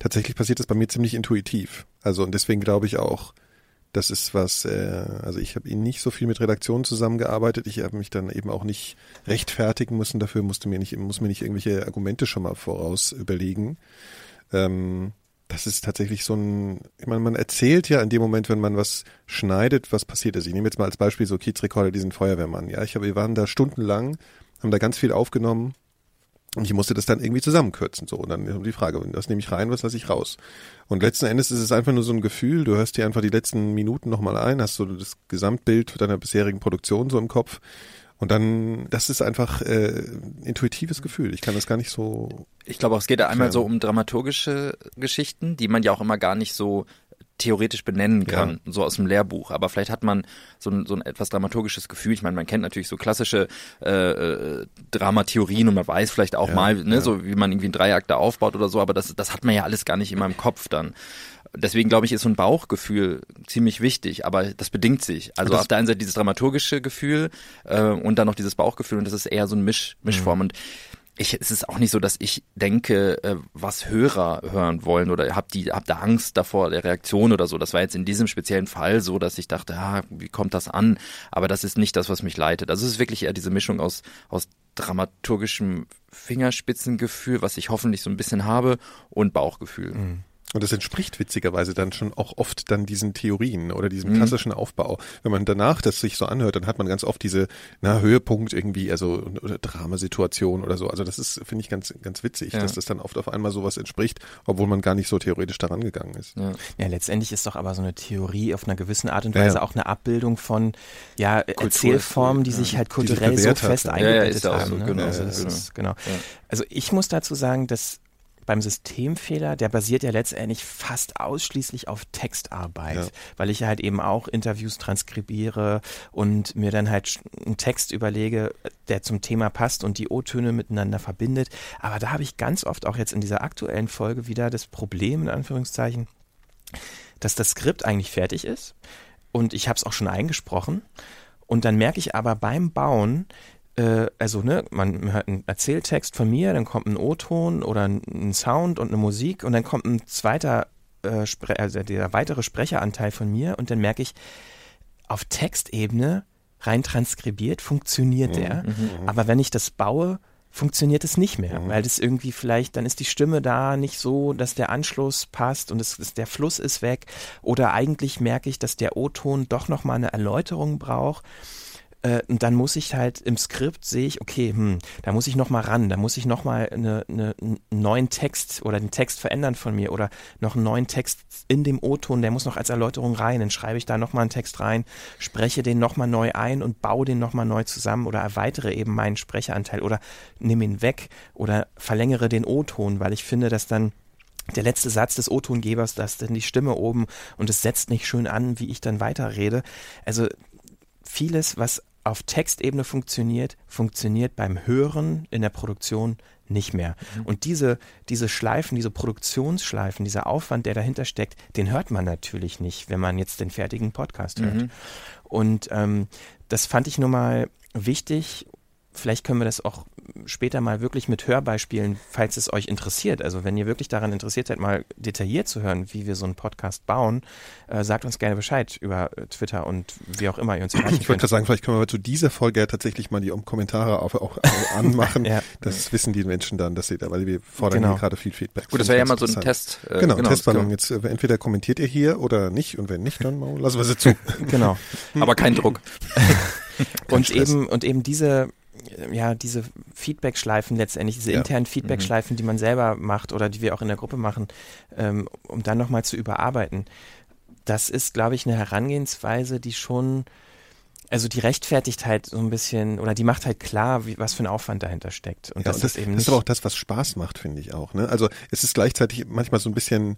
tatsächlich passiert das bei mir ziemlich intuitiv. Also und deswegen glaube ich auch, das ist was, äh, also ich habe nicht so viel mit Redaktionen zusammengearbeitet. Ich habe mich dann eben auch nicht rechtfertigen müssen dafür, musste mir nicht, muss mir nicht irgendwelche Argumente schon mal voraus überlegen. Ähm, das ist tatsächlich so ein, ich meine, man erzählt ja in dem Moment, wenn man was schneidet, was passiert ist. Ich nehme jetzt mal als Beispiel so Kiezrekorder, diesen Feuerwehrmann. Ja, ich habe, wir waren da stundenlang, haben da ganz viel aufgenommen und ich musste das dann irgendwie zusammenkürzen. So, und dann die Frage, was nehme ich rein, was lasse ich raus? Und letzten Endes ist es einfach nur so ein Gefühl, du hörst dir einfach die letzten Minuten nochmal ein, hast so das Gesamtbild deiner bisherigen Produktion so im Kopf. Und dann, das ist einfach äh, intuitives Gefühl. Ich kann das gar nicht so Ich glaube auch, es geht da einmal so um dramaturgische Geschichten, die man ja auch immer gar nicht so theoretisch benennen kann, so aus dem Lehrbuch. Aber vielleicht hat man so ein, so ein etwas dramaturgisches Gefühl. Ich meine, man kennt natürlich so klassische äh, äh, Dramatheorien und man weiß vielleicht auch Ja, mal, ne, ja. so wie man irgendwie einen Dreiakt da aufbaut oder so, aber das, das hat man ja alles gar nicht immer im Kopf dann. Deswegen glaube ich, ist so ein Bauchgefühl ziemlich wichtig, aber das bedingt sich. Also Das- auf der einen Seite dieses dramaturgische Gefühl äh, und dann noch dieses Bauchgefühl und das ist eher so ein Misch, Mischform. Und ich, es ist auch nicht so, dass ich denke, äh, was Hörer hören wollen oder hab die, hab da Angst davor der Reaktion oder so. Das war jetzt in diesem speziellen Fall so, dass ich dachte, ah, wie kommt das an? Aber das ist nicht das, was mich leitet. Also es ist wirklich eher diese Mischung aus, aus dramaturgischem Fingerspitzengefühl, was ich hoffentlich so ein bisschen habe, und Bauchgefühl. Und das entspricht witzigerweise dann schon auch oft dann diesen Theorien oder diesem Mhm. klassischen Aufbau. Wenn man danach das sich so anhört, dann hat man ganz oft diese, na, Höhepunkt irgendwie, also, oder Dramasituation oder so. Also das ist, finde ich, ganz, ganz witzig, Ja. dass das dann oft auf einmal sowas entspricht, obwohl man gar nicht so theoretisch daran gegangen ist. Ja. Ja, letztendlich ist doch aber so eine Theorie auf einer gewissen Art und Weise ja. auch eine Abbildung von ja, Erzählformen, die sich halt sich kulturell so hat, fest ja, eingebettet haben. so, ne? genau, also, genau. ist, genau. also ich muss dazu sagen, dass beim Systemfehler, der basiert ja letztendlich fast ausschließlich auf Textarbeit, Ja. weil ich ja halt eben auch Interviews transkribiere und mir dann halt einen Text überlege, der zum Thema passt und die O-Töne miteinander verbindet. Aber da habe ich ganz oft auch jetzt in dieser aktuellen Folge wieder das Problem, in Anführungszeichen, dass das Skript eigentlich fertig ist und ich habe es auch schon eingesprochen und dann merke ich aber beim Bauen, äh, also ne, man hört einen Erzähltext von mir, dann kommt ein O-Ton oder ein, Sound und eine Musik und dann kommt ein zweiter, äh, also der weitere Sprecheranteil von mir und dann merke ich, auf Textebene rein transkribiert funktioniert der, aber wenn ich das baue, funktioniert es nicht mehr, weil das irgendwie vielleicht, dann ist die Stimme da nicht so, dass der Anschluss passt und es ist, der Fluss ist weg. Oder eigentlich merke ich, dass der O-Ton doch nochmal eine Erläuterung braucht äh, und dann muss ich halt im Skript sehe ich, okay, hm, da muss ich noch mal ran, da muss ich noch mal eine, eine, einen neuen Text oder den Text verändern von mir oder noch einen neuen Text in dem O-Ton, der muss noch als Erläuterung rein, dann schreibe ich da noch mal einen Text rein, spreche den noch mal neu ein und baue den noch mal neu zusammen oder erweitere eben meinen Sprecheranteil oder nehme ihn weg oder verlängere den O-Ton, weil ich finde, dass dann der letzte Satz des O-Tongebers, da ist dann die Stimme oben und es setzt nicht schön an, wie ich dann weiterrede. Also vieles, was auf Textebene funktioniert, funktioniert beim Hören in der Produktion nicht mehr. Und diese, diese Schleifen, diese Produktionsschleifen, dieser Aufwand, der dahinter steckt, den hört man natürlich nicht, wenn man jetzt den fertigen Podcast hört. Und ähm, das fand ich nur mal wichtig. Vielleicht können wir das auch später mal wirklich mit Hörbeispielen, falls es euch interessiert. Also wenn ihr wirklich daran interessiert seid, mal detailliert zu hören, wie wir so einen Podcast bauen, äh, sagt uns gerne Bescheid über äh, Twitter und wie auch immer ihr uns erreichen Ich wollte könnt. gerade sagen, vielleicht können wir zu dieser Folge ja tatsächlich mal die Kommentare auf, auch äh, anmachen. Ja. Das wissen die Menschen dann, dass sie da, weil wir fordern Genau. hier gerade viel Feedback. Gut, das wäre ja mal so ein. Test. äh, Genau, das Testballon. kann- Jetzt äh, entweder kommentiert ihr hier oder nicht und wenn nicht, dann mal- lassen wir sie zu. Genau. Aber kein Druck. und Stress. eben und eben diese äh, ja diese Feedback-Schleifen letztendlich diese Ja. internen Feedback-Schleifen, die man selber macht oder die wir auch in der Gruppe machen, ähm, um dann nochmal zu überarbeiten. Das ist, glaube ich, eine Herangehensweise, die schon also die rechtfertigt halt so ein bisschen oder die macht halt klar, wie, was für ein Aufwand dahinter steckt und Ja, das, und das, ist eben das ist aber auch das, was Spaß macht, finde ich auch. Ne? Also es ist gleichzeitig manchmal so ein bisschen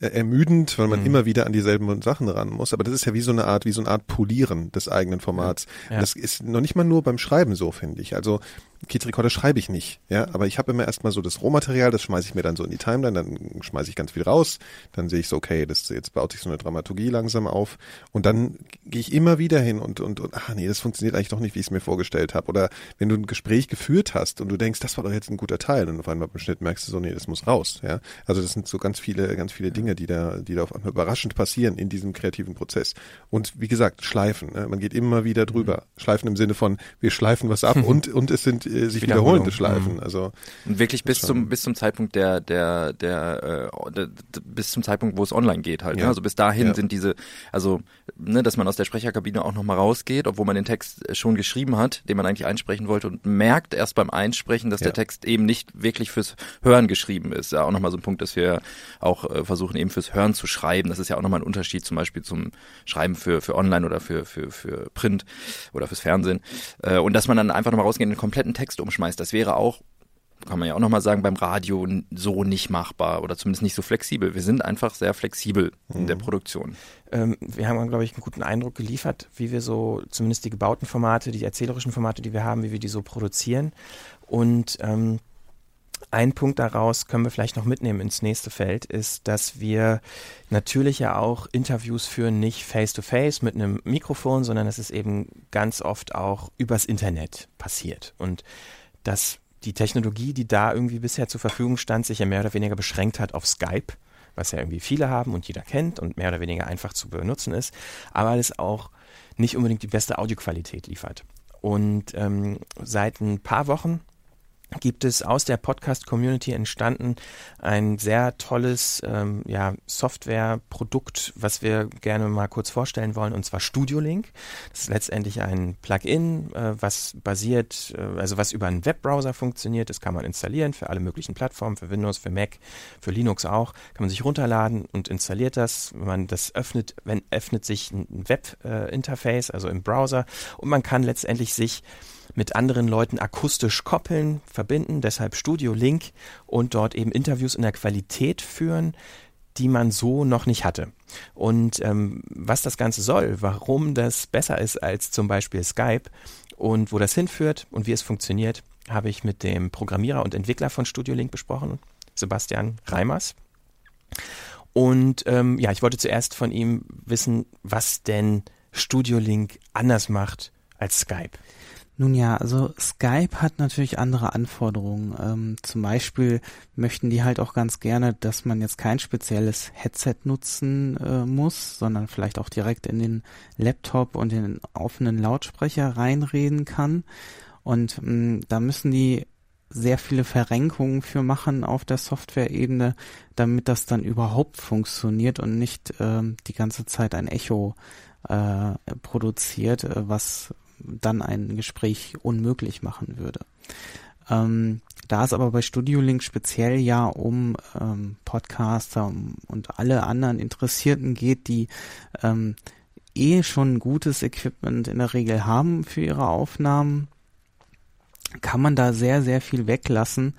äh, ermüdend, weil man Mhm. immer wieder an dieselben Sachen ran muss. Aber das ist ja wie so eine Art, wie so eine Art Polieren des eigenen Formats. Ja. Das ist noch nicht mal nur beim Schreiben so, finde ich. Also Kids Recorder schreibe ich nicht, ja, aber ich habe immer erstmal so das Rohmaterial, das schmeiße ich mir dann so in die Timeline, dann schmeiße ich ganz viel raus, dann sehe ich so, okay, das jetzt baut sich so eine Dramaturgie langsam auf und dann gehe ich immer wieder hin und und und ach nee, das funktioniert eigentlich doch nicht, wie ich es mir vorgestellt habe. Oder wenn du ein Gespräch geführt hast und du denkst, das war doch jetzt ein guter Teil und auf einmal beim Schnitt merkst du so, nee, das muss raus, ja. Also das sind so ganz viele ganz viele Dinge, die da die da auf einmal überraschend passieren in diesem kreativen Prozess. Und wie gesagt, Schleifen, ne? man geht immer wieder drüber. Schleifen im Sinne von wir schleifen was ab und und es sind äh, sich wiederholende Schleifen. Also Und wirklich bis zum bis zum Zeitpunkt der der der, äh, der, bis zum Zeitpunkt, wo es online geht halt. Ja. Ne? Also bis dahin Ja. sind diese, also ne, dass man aus der Sprecherkabine auch noch mal rausgeht, obwohl man den Text äh, schon geschrieben hat, den man eigentlich einsprechen wollte und merkt erst beim Einsprechen, dass Ja. der Text eben nicht wirklich fürs Hören geschrieben ist. Ja, auch noch mal so ein Punkt, dass wir auch äh, versuchen eben fürs Hören zu schreiben. Das ist ja auch noch mal ein Unterschied zum Beispiel zum Schreiben für für Online oder für für für Print oder fürs Fernsehen. Äh, und dass man dann einfach noch mal rausgeht den kompletten Text umschmeißt. Das wäre auch kann man ja auch nochmal sagen, beim Radio so nicht machbar oder zumindest nicht so flexibel. Wir sind einfach sehr flexibel in der Produktion. ähm, wir haben, glaube ich, einen guten Eindruck geliefert, wie wir so zumindest die gebauten Formate, die erzählerischen Formate, die wir haben, wie wir die so produzieren. Und ähm, ein Punkt daraus können wir vielleicht noch mitnehmen ins nächste Feld, ist, dass wir natürlich ja auch Interviews führen, nicht face-to-face mit einem Mikrofon, sondern dass es eben ganz oft auch übers Internet passiert. Und dass die Technologie, die da irgendwie bisher zur Verfügung stand, sich ja mehr oder weniger beschränkt hat auf Skype, was ja irgendwie viele haben und jeder kennt und mehr oder weniger einfach zu benutzen ist, aber das auch nicht unbedingt die beste Audioqualität liefert. Und ähm, seit ein paar Wochen gibt es aus der Podcast-Community entstanden ein sehr tolles ähm, ja, Software-Produkt, was wir gerne mal kurz vorstellen wollen, und zwar Studio Link. Das ist letztendlich ein Plugin, äh, was basiert, äh, also was über einen Webbrowser funktioniert. Das kann man installieren für alle möglichen Plattformen, für Windows, für Mac, für Linux auch. Kann man sich runterladen und installiert das. Wenn man das öffnet, wenn öffnet sich ein Web-Interface, äh, also im Browser, und man kann letztendlich sich mit anderen Leuten akustisch koppeln, verbinden, deshalb Studio Link und dort eben Interviews in der Qualität führen, die man so noch nicht hatte. Und ähm, was das Ganze soll, warum das besser ist als zum Beispiel Skype und wo das hinführt und wie es funktioniert, habe ich mit dem Programmierer und Entwickler von Studio Link besprochen, Sebastian Reimers. Und ähm, ja, ich wollte zuerst von ihm wissen, was denn Studio Link anders macht als Skype. Nun ja, also Skype hat natürlich andere Anforderungen. Ähm, zum Beispiel möchten die halt auch ganz gerne, dass man jetzt kein spezielles Headset nutzen äh, muss, sondern vielleicht auch direkt in den Laptop und den offenen Lautsprecher reinreden kann. Und mh, mm, da müssen die sehr viele Verrenkungen für machen auf der Software-Ebene, damit das dann überhaupt funktioniert und nicht äh, die ganze Zeit ein Echo äh, produziert, äh, was dann ein Gespräch unmöglich machen würde. Ähm, da es aber bei Studio Link speziell ja um ähm, Podcaster und alle anderen Interessierten geht, die ähm, eh schon gutes Equipment in der Regel haben für ihre Aufnahmen, kann man da sehr, sehr viel weglassen,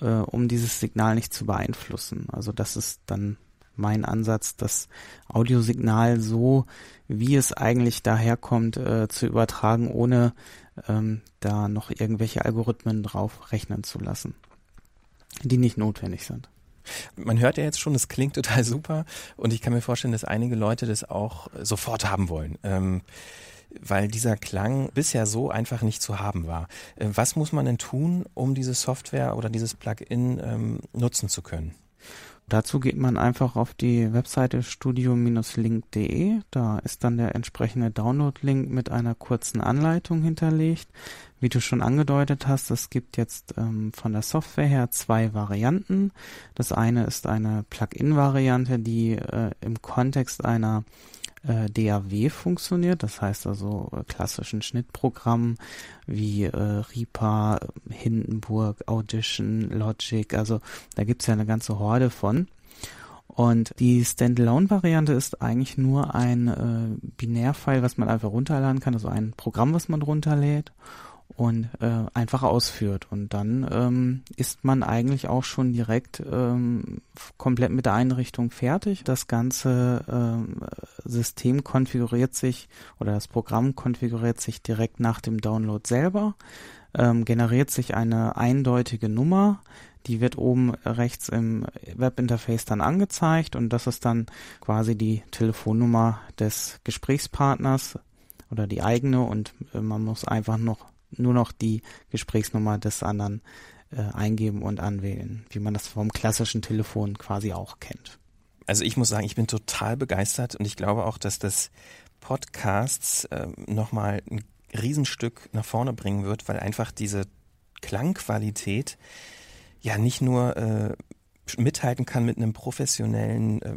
äh, um dieses Signal nicht zu beeinflussen. Also das ist dann mein Ansatz, das Audiosignal so, wie es eigentlich daherkommt, äh, zu übertragen, ohne ähm, da noch irgendwelche Algorithmen drauf rechnen zu lassen, die nicht notwendig sind. Man hört ja jetzt schon, es klingt total super und ich kann mir vorstellen, dass einige Leute das auch sofort haben wollen. Ähm, weil dieser Klang bisher so einfach nicht zu haben war. Äh, was muss man denn tun, um diese Software oder dieses Plugin ähm, nutzen zu können? Dazu geht man einfach auf die Webseite studio-link.de. Da ist dann der entsprechende Download-Link mit einer kurzen Anleitung hinterlegt. Wie du schon angedeutet hast, es gibt jetzt ähm, von der Software her zwei Varianten. Das eine ist eine Plugin-Variante, die äh, im Kontext einer äh, DAW funktioniert, das heißt also äh, klassischen Schnittprogrammen wie äh, Reaper, Hindenburg, Audition, Logic, also da gibt's ja eine ganze Horde von. Und die Standalone-Variante ist eigentlich nur ein äh, Binärfile, was man einfach runterladen kann, also ein Programm, was man runterlädt und äh, einfach ausführt. Und dann ähm, ist man eigentlich auch schon direkt ähm, komplett mit der Einrichtung fertig. Das ganze ähm, System konfiguriert sich oder das Programm konfiguriert sich direkt nach dem Download selber, ähm, generiert sich eine eindeutige Nummer, die wird oben rechts im Webinterface dann angezeigt und das ist dann quasi die Telefonnummer des Gesprächspartners oder die eigene und äh, man muss einfach noch nur noch die Gesprächsnummer des anderen äh, eingeben und anwählen, wie man das vom klassischen Telefon quasi auch kennt. Also ich muss sagen, ich bin total begeistert und ich glaube auch, dass das Podcasts äh, nochmal ein Riesenstück nach vorne bringen wird, weil einfach diese Klangqualität ja nicht nur äh, mithalten kann mit einem professionellen äh,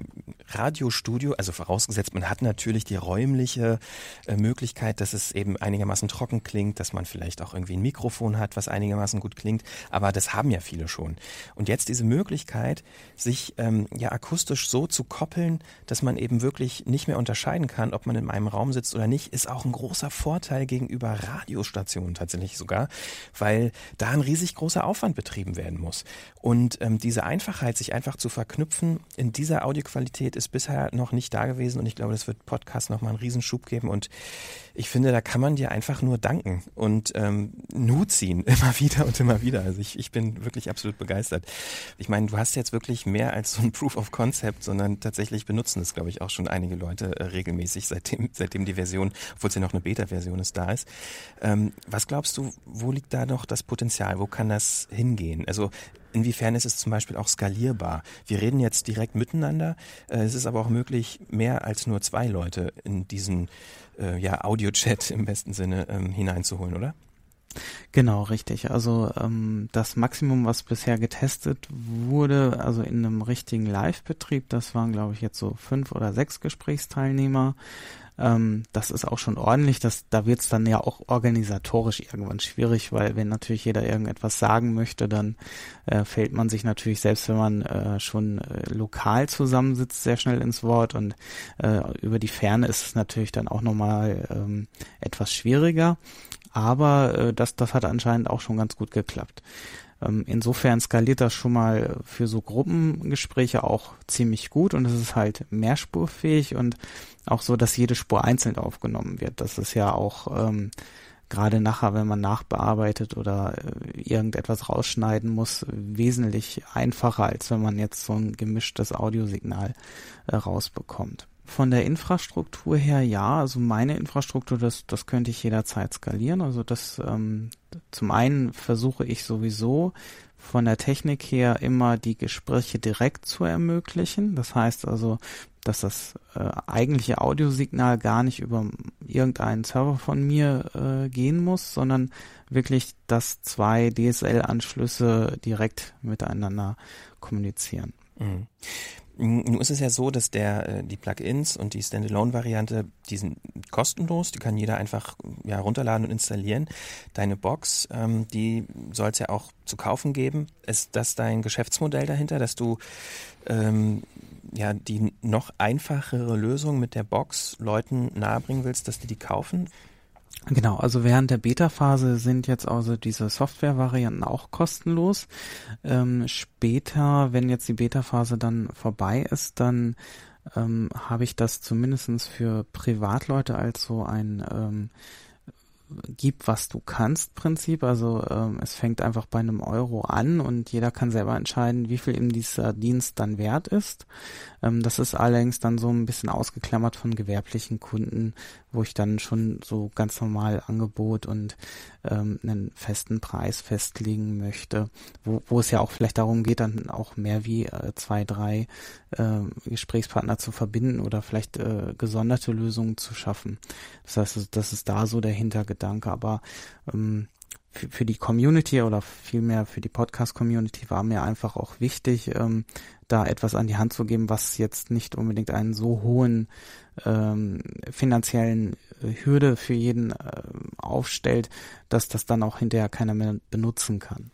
Radiostudio, also vorausgesetzt, man hat natürlich die räumliche äh, Möglichkeit, dass es eben einigermaßen trocken klingt, dass man vielleicht auch irgendwie ein Mikrofon hat, was einigermaßen gut klingt, aber das haben ja viele schon. Und jetzt diese Möglichkeit, sich ähm, ja akustisch so zu koppeln, dass man eben wirklich nicht mehr unterscheiden kann, ob man in einem Raum sitzt oder nicht, ist auch ein großer Vorteil gegenüber Radiostationen tatsächlich sogar, weil da ein riesig großer Aufwand betrieben werden muss. Und ähm, diese Einfachheit, sich einfach zu verknüpfen in dieser Audioqualität ist bisher noch nicht da gewesen und ich glaube, das wird Podcast nochmal einen Riesenschub geben und ich finde, da kann man dir einfach nur danken und ähm, Nut ziehen, immer wieder und immer wieder. Also ich, ich bin wirklich absolut begeistert. Ich meine, du hast jetzt wirklich mehr als so ein Proof of Concept, sondern tatsächlich benutzen es, glaube ich, auch schon einige Leute äh, regelmäßig, seitdem, seitdem die Version, obwohl es ja noch eine Beta-Version ist, da ist. Ähm, was glaubst du, wo liegt da noch das Potenzial? Wo kann das hingehen? Also Inwiefern ist es zum Beispiel auch skalierbar? Wir reden jetzt direkt miteinander. Äh, es ist aber auch möglich, mehr als nur zwei Leute in diesen äh, ja, Audio-Chat im besten Sinne ähm, hineinzuholen, oder? Genau, richtig. Also ähm, das Maximum, was bisher getestet wurde, also in einem richtigen Live-Betrieb, das waren, glaube ich, jetzt so fünf oder sechs Gesprächsteilnehmer. Ähm, das ist auch schon ordentlich. Das, da wird es dann ja auch organisatorisch irgendwann schwierig, weil wenn natürlich jeder irgendetwas sagen möchte, dann äh, fällt man sich natürlich, selbst wenn man äh, schon äh, lokal zusammensitzt, sehr schnell ins Wort und äh, über die Ferne ist es natürlich dann auch nochmal ähm, etwas schwieriger aber äh, das, das hat anscheinend auch schon ganz gut geklappt. Ähm, insofern skaliert das schon mal für so Gruppengespräche auch ziemlich gut und es ist halt mehrspurfähig und auch so, dass jede Spur einzeln aufgenommen wird. Das ist ja auch ähm, gerade nachher, wenn man nachbearbeitet oder äh, irgendetwas rausschneiden muss, wesentlich einfacher, als wenn man jetzt so ein gemischtes Audiosignal äh, rausbekommt. Von der Infrastruktur her ja, also meine Infrastruktur, das, das könnte ich jederzeit skalieren. Also das ähm, zum einen versuche ich sowieso von der Technik her immer die Gespräche direkt zu ermöglichen. Das heißt also, dass das äh, eigentliche Audiosignal gar nicht über irgendeinen Server von mir äh, gehen muss, sondern wirklich, dass zwei DSL-Anschlüsse direkt miteinander kommunizieren. Mhm. Nun ist es ja so, dass der äh, die Plugins und die Standalone-Variante, die sind kostenlos, die kann jeder einfach ja runterladen und installieren. Deine Box, ähm, die soll es ja auch zu kaufen geben. Ist das dein Geschäftsmodell dahinter, dass du ähm, ja die noch einfachere Lösung mit der Box Leuten nahebringen willst, dass die die kaufen? Genau, also während der Beta-Phase sind jetzt also diese Software-Varianten auch kostenlos. Ähm, später, wenn jetzt die Beta-Phase dann vorbei ist, dann ähm, habe ich das zumindestens für Privatleute als so ein ähm, gib, was du kannst Prinzip. Also ähm, es fängt einfach bei einem Euro an und jeder kann selber entscheiden, wie viel ihm dieser Dienst dann wert ist. Ähm, das ist allerdings dann so ein bisschen ausgeklammert von gewerblichen Kunden, wo ich dann schon so ganz normal Angebot und ähm, einen festen Preis festlegen möchte, wo, wo es ja auch vielleicht darum geht, dann auch mehr wie äh, zwei, drei äh, Gesprächspartner zu verbinden oder vielleicht äh, gesonderte Lösungen zu schaffen. Das heißt, das ist da so der Hintergedanke, aber ähm, für, für die Community oder vielmehr für die Podcast-Community war mir einfach auch wichtig, ähm, da etwas an die Hand zu geben, was jetzt nicht unbedingt einen so hohen ähm, finanziellen äh, Hürde für jeden äh, aufstellt, dass das dann auch hinterher keiner mehr benutzen kann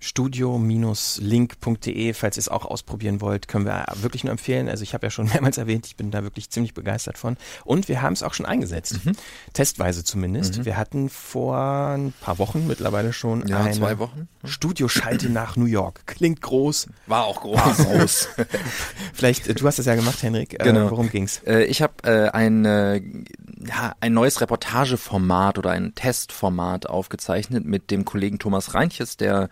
studio-link.de, falls ihr es auch ausprobieren wollt, können wir wirklich nur empfehlen. Also ich habe ja schon mehrmals erwähnt, ich bin da wirklich ziemlich begeistert von. Und wir haben es auch schon eingesetzt, mhm. testweise zumindest. Mhm. Wir hatten vor ein paar Wochen mittlerweile schon ja, eine zwei Wochen. Studioschalte nach New York. Klingt groß. War auch groß. War groß. Vielleicht, äh, du hast das ja gemacht, Henrik. Äh, genau. Äh, worum ging's? Äh, ich habe äh, ein, äh, ja, ein neues Reportageformat oder ein Testformat aufgezeichnet mit dem Kollegen Thomas Reinches, der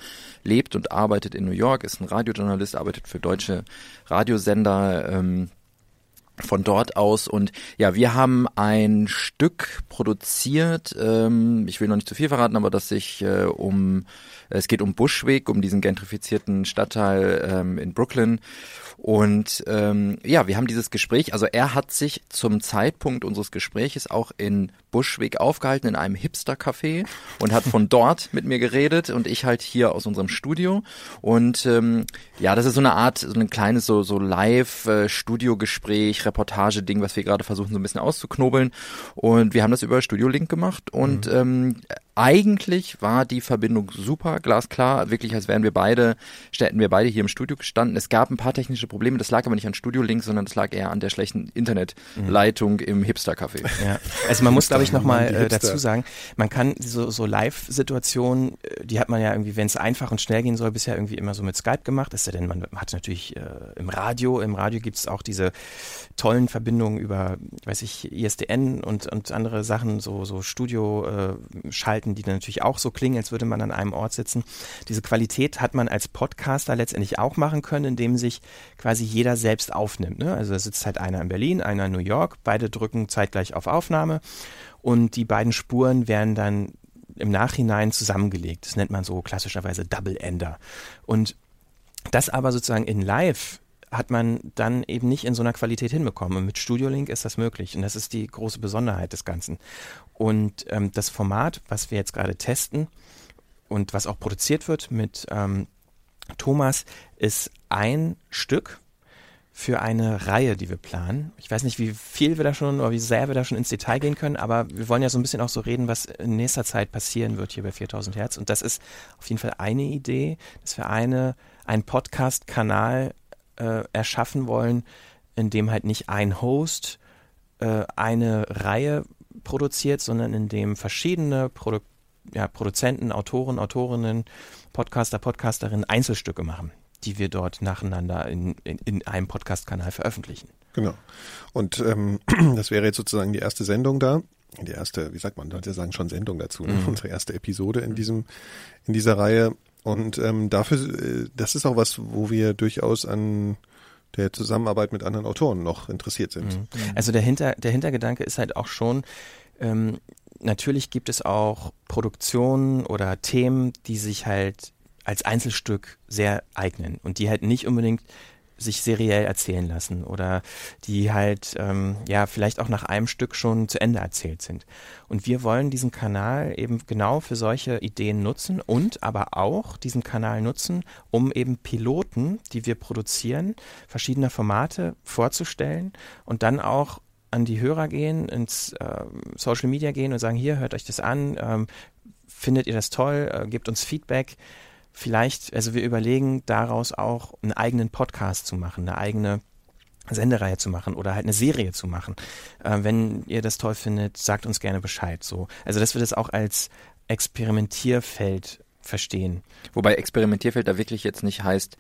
lebt und arbeitet in New York, ist ein Radiojournalist, arbeitet für deutsche Radiosender. Ähm, von dort aus und ja, wir haben ein Stück produziert. Ähm, ich will noch nicht zu viel verraten, aber dass sich äh, um es geht um Bushwick, um diesen gentrifizierten Stadtteil ähm, in Brooklyn und ähm, ja, wir haben dieses Gespräch, also er hat sich zum Zeitpunkt unseres Gespräches auch in Bushwick aufgehalten, in einem Hipster-Café und hat von dort mit mir geredet und ich halt hier aus unserem Studio. Und ähm, ja, das ist so eine Art, so ein kleines so, so Live-Studio-Gespräch, Reportage-Ding, was wir gerade versuchen so ein bisschen auszuknobeln. Und wir haben das über Studio Link gemacht und mhm. ähm, eigentlich war die Verbindung super, glasklar, wirklich als wären wir beide, hätten wir beide hier im Studio gestanden. Es gab ein paar technische Probleme, das lag aber nicht an Studio Link, sondern das lag eher an der schlechten Internetleitung mhm. im Hipster-Café. Ja. Also man muss, glaube ich, nochmal äh, dazu sagen, man kann so, so Live-Situationen, äh, die hat man ja irgendwie, wenn es einfach und schnell gehen soll, bisher irgendwie immer so mit Skype gemacht, ist ja denn, man hat natürlich äh, im Radio, im Radio gibt es auch diese tollen Verbindungen über, weiß ich, ISDN und, und andere Sachen, so, so Studio-Schalten, äh, die dann natürlich auch so klingen, als würde man an einem Ort sitzen. Diese Qualität hat man als Podcaster letztendlich auch machen können, indem sich quasi jeder selbst aufnimmt. Ne? Also da sitzt halt einer in Berlin, einer in New York, beide drücken zeitgleich auf Aufnahme und die beiden Spuren werden dann im Nachhinein zusammengelegt. Das nennt man so klassischerweise Double Ender. Und das aber sozusagen in Live hat man dann eben nicht in so einer Qualität hinbekommen. Und mit Studio Link ist das möglich. Und das ist die große Besonderheit des Ganzen. Und ähm, das Format, was wir jetzt gerade testen und was auch produziert wird mit ähm, Thomas, ist ein Stück für eine Reihe, die wir planen. Ich weiß nicht, wie viel wir da schon oder wie sehr wir da schon ins Detail gehen können, aber wir wollen ja so ein bisschen auch so reden, was in nächster Zeit passieren wird hier bei 4000 Hertz. Und das ist auf jeden Fall eine Idee, dass wir eine, einen Podcast-Kanal äh, erschaffen wollen, in dem halt nicht ein Host äh, eine Reihe produziert, sondern in dem verschiedene Produ ja, Produzenten, Autoren, Autorinnen, Podcaster, Podcasterinnen Einzelstücke machen die wir dort nacheinander in, in, in einem Podcast-Kanal veröffentlichen. Genau. Und ähm, das wäre jetzt sozusagen die erste Sendung da. Die erste, wie sagt man, Leute sagen schon Sendung dazu, ne? mhm. unsere erste Episode in diesem, in dieser Reihe. Und ähm, dafür, äh, das ist auch was, wo wir durchaus an der Zusammenarbeit mit anderen Autoren noch interessiert sind. Mhm. Also der, Hinter, der Hintergedanke ist halt auch schon, ähm, natürlich gibt es auch Produktionen oder Themen, die sich halt als Einzelstück sehr eignen und die halt nicht unbedingt sich seriell erzählen lassen oder die halt ähm, ja vielleicht auch nach einem Stück schon zu Ende erzählt sind. Und wir wollen diesen Kanal eben genau für solche Ideen nutzen und aber auch diesen Kanal nutzen, um eben Piloten, die wir produzieren, verschiedener Formate vorzustellen und dann auch an die Hörer gehen, ins äh, Social Media gehen und sagen, hier, hört euch das an, ähm, findet ihr das toll, äh, gebt uns Feedback vielleicht, also wir überlegen daraus auch einen eigenen Podcast zu machen, eine eigene Sendereihe zu machen oder halt eine Serie zu machen. Äh, wenn ihr das toll findet, sagt uns gerne Bescheid. So, also dass wir das auch als Experimentierfeld verstehen. Wobei Experimentierfeld da wirklich jetzt nicht heißt,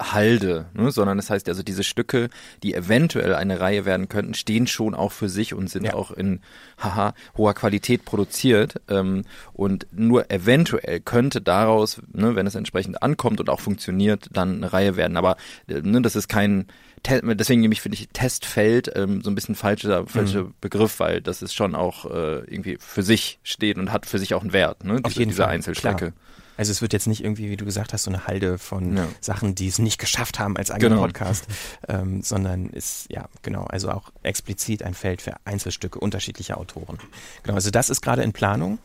Halde, ne? sondern das heißt also diese Stücke, die eventuell eine Reihe werden könnten, stehen schon auch für sich und sind ja. auch in haha, hoher Qualität produziert ähm, und nur eventuell könnte daraus, ne, wenn es entsprechend ankommt und auch funktioniert, dann eine Reihe werden. Aber äh, ne, das ist kein deswegen nehme ich, finde ich, Testfeld ähm, so ein bisschen falscher, falscher mhm. Begriff, weil das ist schon auch äh, irgendwie für sich steht und hat für sich auch einen Wert, ne? Auf diese, jeden diese Fall. Einzelstücke. Klar. Also es wird jetzt nicht irgendwie, wie du gesagt hast, so eine Halde von ja. Sachen, die es nicht geschafft haben als eigener genau. Podcast, ähm, sondern ist, ja, genau, also auch explizit ein Feld für Einzelstücke unterschiedlicher Autoren. Genau, also das ist gerade in Planung.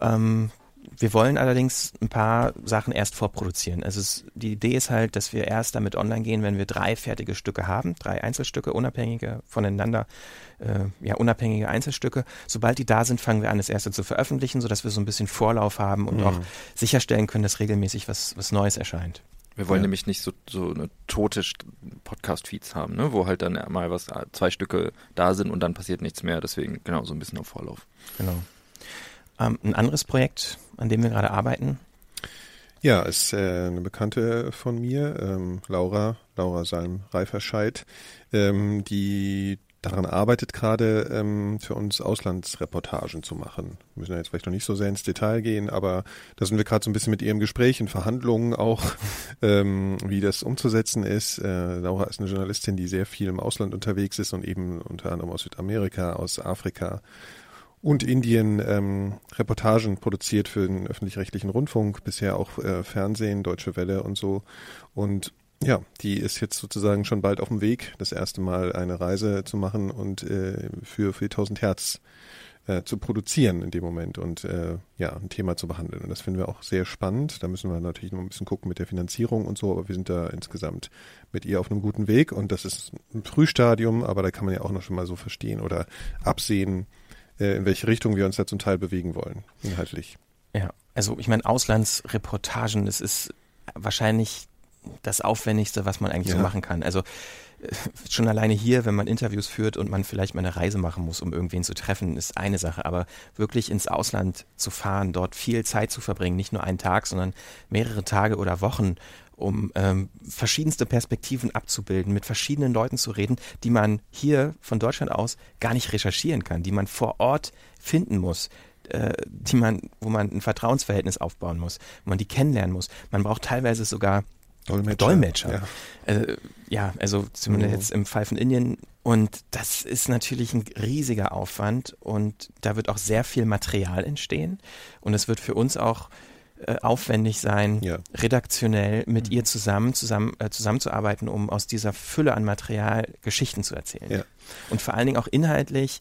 Ähm, wir wollen allerdings ein paar Sachen erst vorproduzieren. Also es, die Idee ist halt, dass wir erst damit online gehen, wenn wir drei fertige Stücke haben, drei Einzelstücke, unabhängige voneinander, äh, ja, unabhängige Einzelstücke. Sobald die da sind, fangen wir an, das erste zu veröffentlichen, sodass wir so ein bisschen Vorlauf haben und mhm. auch sicherstellen können, dass regelmäßig was, was Neues erscheint. Wir wollen ja. nämlich nicht so, so eine tote Podcast-Feeds haben, ne? wo halt dann mal was, zwei Stücke da sind und dann passiert nichts mehr. Deswegen genau so ein bisschen auf Vorlauf. Genau. Ähm, ein anderes Projekt, an dem wir gerade arbeiten? Ja, ist äh, eine Bekannte von mir, ähm, Laura, Laura Salm-Reiferscheid, ähm, die daran arbeitet gerade ähm, für uns Auslandsreportagen zu machen. Wir müssen ja jetzt vielleicht noch nicht so sehr ins Detail gehen, aber da sind wir gerade so ein bisschen mit ihr im Gespräch, in Verhandlungen auch, ähm, wie das umzusetzen ist. Äh, Laura ist eine Journalistin, die sehr viel im Ausland unterwegs ist und eben unter anderem aus Südamerika, aus Afrika und Indien ähm, Reportagen produziert für den öffentlich-rechtlichen Rundfunk, bisher auch äh, Fernsehen, Deutsche Welle und so. Und ja, die ist jetzt sozusagen schon bald auf dem Weg, das erste Mal eine Reise zu machen und äh, für 4000 Hertz äh, zu produzieren in dem Moment und äh, ja, ein Thema zu behandeln. Und das finden wir auch sehr spannend. Da müssen wir natürlich noch ein bisschen gucken mit der Finanzierung und so, aber wir sind da insgesamt mit ihr auf einem guten Weg und das ist ein Frühstadium, aber da kann man ja auch noch schon mal so verstehen oder absehen, in welche Richtung wir uns da zum Teil bewegen wollen, inhaltlich. Ja, also ich meine, Auslandsreportagen, das ist wahrscheinlich das Aufwendigste, was man eigentlich ja. so machen kann. Also äh, schon alleine hier, wenn man Interviews führt und man vielleicht mal eine Reise machen muss, um irgendwen zu treffen, ist eine Sache. Aber wirklich ins Ausland zu fahren, dort viel Zeit zu verbringen, nicht nur einen Tag, sondern mehrere Tage oder Wochen, um ähm, verschiedenste Perspektiven abzubilden, mit verschiedenen Leuten zu reden, die man hier von Deutschland aus gar nicht recherchieren kann, die man vor Ort finden muss, äh, die man, wo man ein Vertrauensverhältnis aufbauen muss, wo man die kennenlernen muss. Man braucht teilweise sogar Dolmetscher. Dolmetscher. Ja. Äh, ja, also zumindest mhm. jetzt im Fall von Indien. Und das ist natürlich ein riesiger Aufwand und da wird auch sehr viel Material entstehen. Und es wird für uns auch äh, aufwendig sein, Ja. redaktionell mit Mhm. ihr zusammen, zusammen äh, zusammenzuarbeiten, um aus dieser Fülle an Material Geschichten zu erzählen. Ja. Und vor allen Dingen auch inhaltlich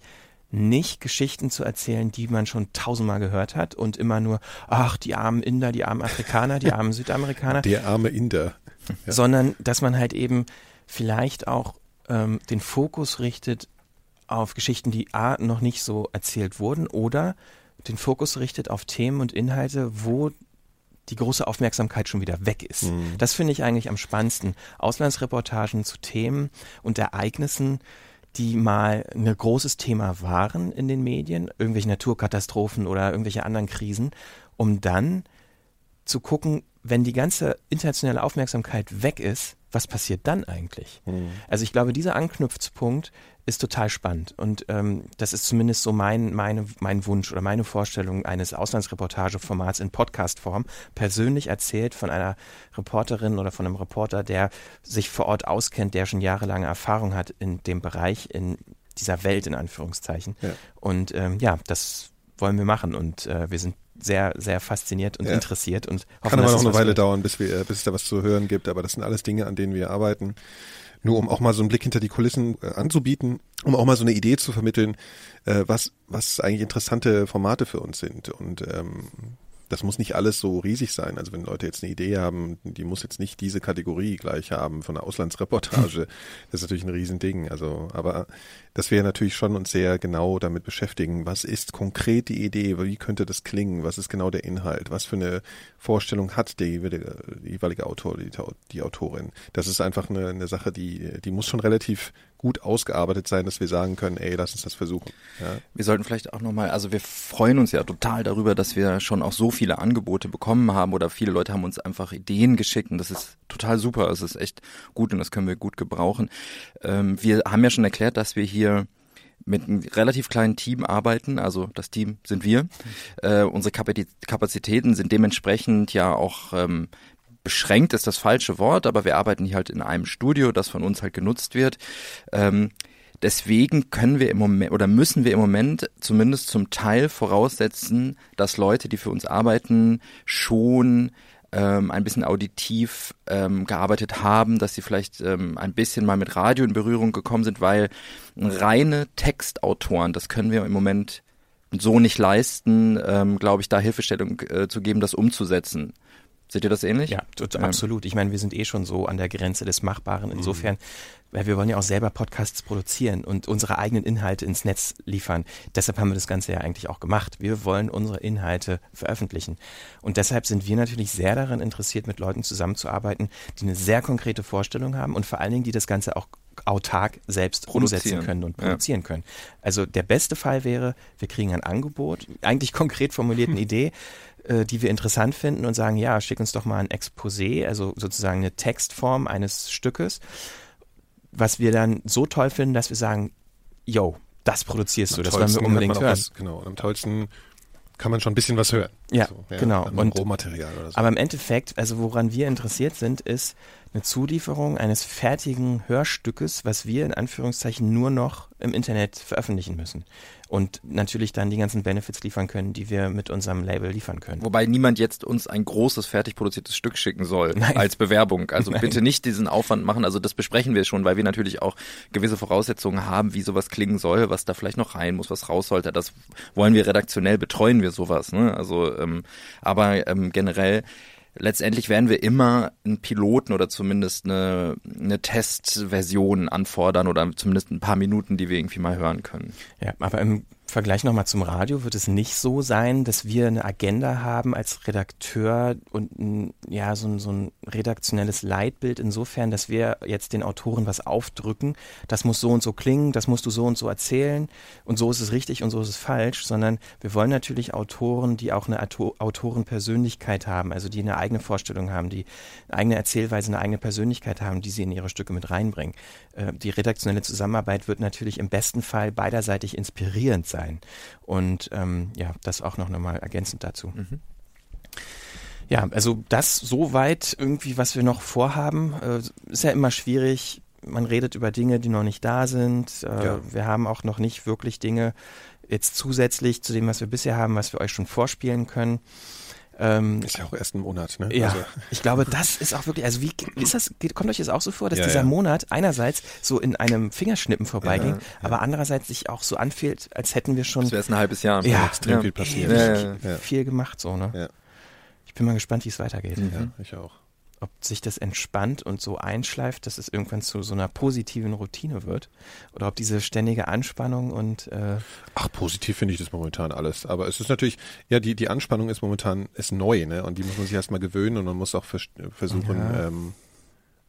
nicht Geschichten zu erzählen, die man schon tausendmal gehört hat und immer nur, ach, die armen Inder, die armen Afrikaner, die armen Südamerikaner, Der arme Inder. Ja. sondern dass man halt eben vielleicht auch ähm, den Fokus richtet auf Geschichten, die A, noch nicht so erzählt wurden oder den Fokus richtet auf Themen und Inhalte, wo die große Aufmerksamkeit schon wieder weg ist. Mhm. Das finde ich eigentlich am spannendsten. Auslandsreportagen zu Themen und Ereignissen, die mal ein großes Thema waren in den Medien, irgendwelche Naturkatastrophen oder irgendwelche anderen Krisen, um dann zu gucken, wenn die ganze internationale Aufmerksamkeit weg ist, was passiert dann eigentlich? Mhm. Also ich glaube, dieser Anknüpfungspunkt ist total spannend und ähm, das ist zumindest so mein, meine, mein Wunsch oder meine Vorstellung eines Auslandsreportageformats in Podcastform, persönlich erzählt von einer Reporterin oder von einem Reporter, der sich vor Ort auskennt, der schon jahrelange Erfahrung hat in dem Bereich, in dieser Welt in Anführungszeichen. Ja. Und ähm, ja, das wollen wir machen und äh, wir sind sehr, sehr fasziniert und Ja. interessiert und hoffen, Kann aber noch eine Weile wird. dauern, bis, wir, bis es da was zu hören gibt, aber das sind alles Dinge, an denen wir arbeiten. Nur um auch mal so einen Blick hinter die Kulissen äh, anzubieten, um auch mal so eine Idee zu vermitteln, äh, was, was eigentlich interessante Formate für uns sind. Und ähm, das muss nicht alles so riesig sein. Also wenn Leute jetzt eine Idee haben, die muss jetzt nicht diese Kategorie gleich haben von einer Auslandsreportage. Das ist natürlich ein Riesending. Also, aber dass wir natürlich schon uns sehr genau damit beschäftigen, was ist konkret die Idee, wie könnte das klingen, was ist genau der Inhalt, was für eine Vorstellung hat der jeweilige, die jeweilige Autor, die, die Autorin. Das ist einfach eine, eine Sache, die, die muss schon relativ gut ausgearbeitet sein, dass wir sagen können, ey, lass uns das versuchen. Ja. Wir sollten vielleicht auch nochmal, also wir freuen uns ja total darüber, dass wir schon auch so viele Angebote bekommen haben oder viele Leute haben uns einfach Ideen geschickt und das ist total super, es ist echt gut und das können wir gut gebrauchen. Ähm, wir haben ja schon erklärt, dass wir hier mit einem relativ kleinen Team arbeiten, also das Team sind wir. Äh, unsere Kapazit- Kapazitäten sind dementsprechend ja auch ähm, beschränkt ist das falsche Wort, aber wir arbeiten hier halt in einem Studio, das von uns halt genutzt wird. Ähm, deswegen können wir im Moment oder müssen wir im Moment zumindest zum Teil voraussetzen, dass Leute, die für uns arbeiten, schon ähm, ein bisschen auditiv ähm, gearbeitet haben, dass sie vielleicht ähm, ein bisschen mal mit Radio in Berührung gekommen sind, weil reine Textautoren, das können wir im Moment so nicht leisten, ähm, glaube ich, da Hilfestellung äh, zu geben, das umzusetzen. Seht ihr das ähnlich? Ja, Ähm, absolut. Ich meine, wir sind eh schon so an der Grenze des Machbaren. Insofern, weil wir wollen ja auch selber Podcasts produzieren und unsere eigenen Inhalte ins Netz liefern. Deshalb haben wir das Ganze ja eigentlich auch gemacht. Wir wollen unsere Inhalte veröffentlichen. Und deshalb sind wir natürlich sehr daran interessiert, mit Leuten zusammenzuarbeiten, die eine sehr konkrete Vorstellung haben und vor allen Dingen, die das Ganze auch autark selbst umsetzen können und Ja. produzieren können. Also der beste Fall wäre, wir kriegen ein Angebot, eigentlich konkret formuliert eine Idee, äh, die wir interessant finden und sagen, ja, schick uns doch mal ein Exposé, also sozusagen eine Textform eines Stückes, was wir dann so toll finden, dass wir sagen, yo, das produzierst du, das wollen wir unbedingt hören. Was, genau, und am tollsten kann man schon ein bisschen was hören. Ja, genau. An Und- Rohmaterial oder so. Aber im Endeffekt, also woran wir interessiert sind, ist eine Zulieferung eines fertigen Hörstückes, was wir in Anführungszeichen nur noch im Internet veröffentlichen müssen. Und natürlich dann die ganzen Benefits liefern können, die wir mit unserem Label liefern können. Wobei niemand jetzt uns ein großes, fertig produziertes Stück schicken soll Nein. als Bewerbung. Also Nein. bitte nicht diesen Aufwand machen. Also das besprechen wir schon, weil wir natürlich auch gewisse Voraussetzungen haben, wie sowas klingen soll, was da vielleicht noch rein muss, was raus sollte. Das wollen wir redaktionell betreuen wir sowas. Ne? Also, ähm, aber ähm, generell letztendlich werden wir immer einen Piloten oder zumindest eine, eine Testversion anfordern oder zumindest ein paar Minuten, die wir irgendwie mal hören können. Ja, aber im Vergleich nochmal zum Radio wird es nicht so sein, dass wir eine Agenda haben als Redakteur und ein, ja, so ein, so ein redaktionelles Leitbild insofern, dass wir jetzt den Autoren was aufdrücken. Das muss so und so klingen, das musst du so und so erzählen und so ist es richtig und so ist es falsch, sondern wir wollen natürlich Autoren, die auch eine Auto Autorenpersönlichkeit haben, also die eine eigene Vorstellung haben, die eine eigene Erzählweise, eine eigene Persönlichkeit haben, die sie in ihre Stücke mit reinbringen. Äh, die redaktionelle Zusammenarbeit wird natürlich im besten Fall beiderseitig inspirierend sein. Und ähm, ja, das auch noch nochmal ergänzend dazu. Ja, also das soweit irgendwie, was wir noch vorhaben, äh, ist ja immer schwierig. Man redet über Dinge, die noch nicht da sind. Äh, Ja. Wir haben auch noch nicht wirklich Dinge jetzt zusätzlich zu dem, was wir bisher haben, was wir euch schon vorspielen können. Ähm, Ist ja auch erst ein Monat, ne? ja, Also, ich glaube, das ist auch wirklich, also wie ist das, kommt euch das auch so vor, dass Ja, dieser ja. Monat einerseits so in einem Fingerschnippen vorbeiging, Ja, aber andererseits sich auch so anfühlt, als hätten wir schon Das wäre ein halbes Jahr. Ja, extrem viel passiert. Ja, viel gemacht, so, ne? Ja. Ich bin mal gespannt, wie es weitergeht. ja, ich auch. Ob sich das entspannt und so einschleift, dass es irgendwann zu so einer positiven Routine wird. Oder ob diese ständige Anspannung und äh, Ach, positiv finde ich das momentan alles. Aber es ist natürlich, ja, die, die Anspannung ist momentan ist neu, ne? Und die muss man sich erstmal gewöhnen und man muss auch vers versuchen, Ja. ähm,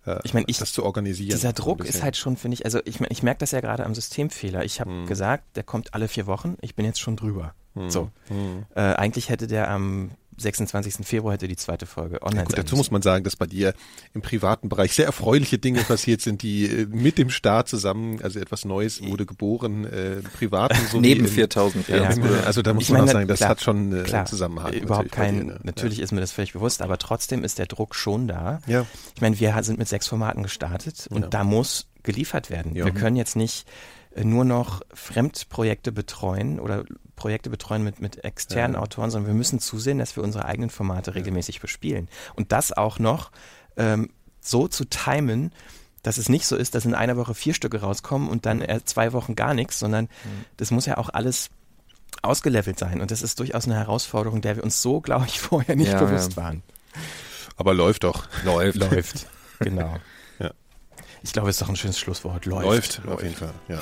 äh, Ich meine, ich- das zu organisieren. dieser Druck ist halt schon, finde ich, also ich, mein, ich merke das ja gerade am Systemfehler. Ich habe Hm. gesagt, der kommt alle vier Wochen, ich bin jetzt schon drüber. Hm. So. Hm. Äh, eigentlich hätte der am 26. Februar hätte die zweite Folge online Gut, sein dazu muss man sagen, dass bei dir im privaten Bereich sehr erfreuliche Dinge passiert sind, die äh, mit dem Staat zusammen, also etwas Neues wurde geboren, äh, privaten sowie Neben im- 4000 Ja, Also da muss Ich man meine, auch sagen, das klar, hat schon äh, Klar, Zusammenhang. Überhaupt kein, dir, ne? natürlich ist mir das völlig bewusst, aber trotzdem ist der Druck schon da. Ja. Ich meine, wir sind mit sechs Formaten gestartet und Ja. da muss geliefert werden. Ja. Wir können jetzt nicht äh, nur noch Fremdprojekte betreuen oder Projekte betreuen mit, mit externen Ja. Autoren, sondern wir müssen zusehen, dass wir unsere eigenen Formate regelmäßig bespielen. Und das auch noch ähm, so zu timen, dass es nicht so ist, dass in einer Woche vier Stücke rauskommen und dann äh, zwei Wochen gar nichts, sondern das muss ja auch alles ausgelevelt sein. Und das ist durchaus eine Herausforderung, der wir uns so, glaube ich, vorher nicht Ja, bewusst ja. waren. Aber läuft doch. Läuft. Läuft. genau. Ja. Ich glaube, es ist doch ein schönes Schlusswort. Läuft. Läuft, auf jeden Fall. Ja.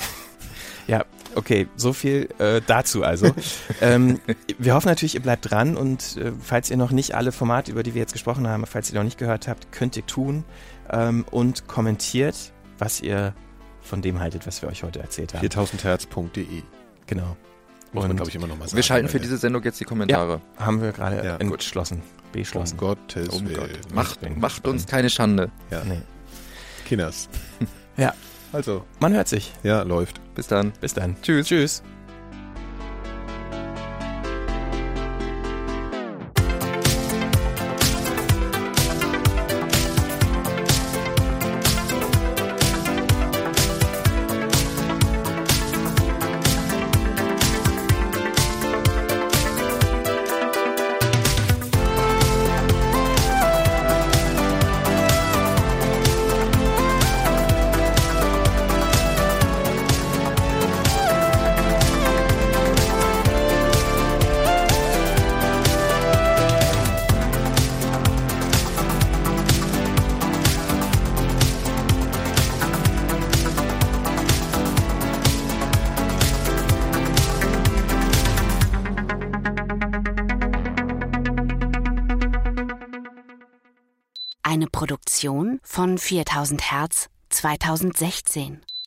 Ja, okay, so viel äh, dazu also. ähm, wir hoffen natürlich, ihr bleibt dran und äh, falls ihr noch nicht alle Formate, über die wir jetzt gesprochen haben, falls ihr noch nicht gehört habt, könnt ihr tun ähm, und kommentiert, was ihr von dem haltet, was wir euch heute erzählt haben. 4000herz.de. Genau. Muss man, Und glaube ich, immer noch mal sagen. Wir schalten für diese Sendung jetzt die Kommentare. haben wir gerade Ja, entschlossen, Um beschlossen. Gottes Oh Willen. Gott. Macht, macht uns keine Schande. Ja. Nee. Kinders. Ja. Also, Man hört sich. ja, läuft. Bis dann. Bis dann. Tschüss. Tschüss. Von 4000 Hertz 2016.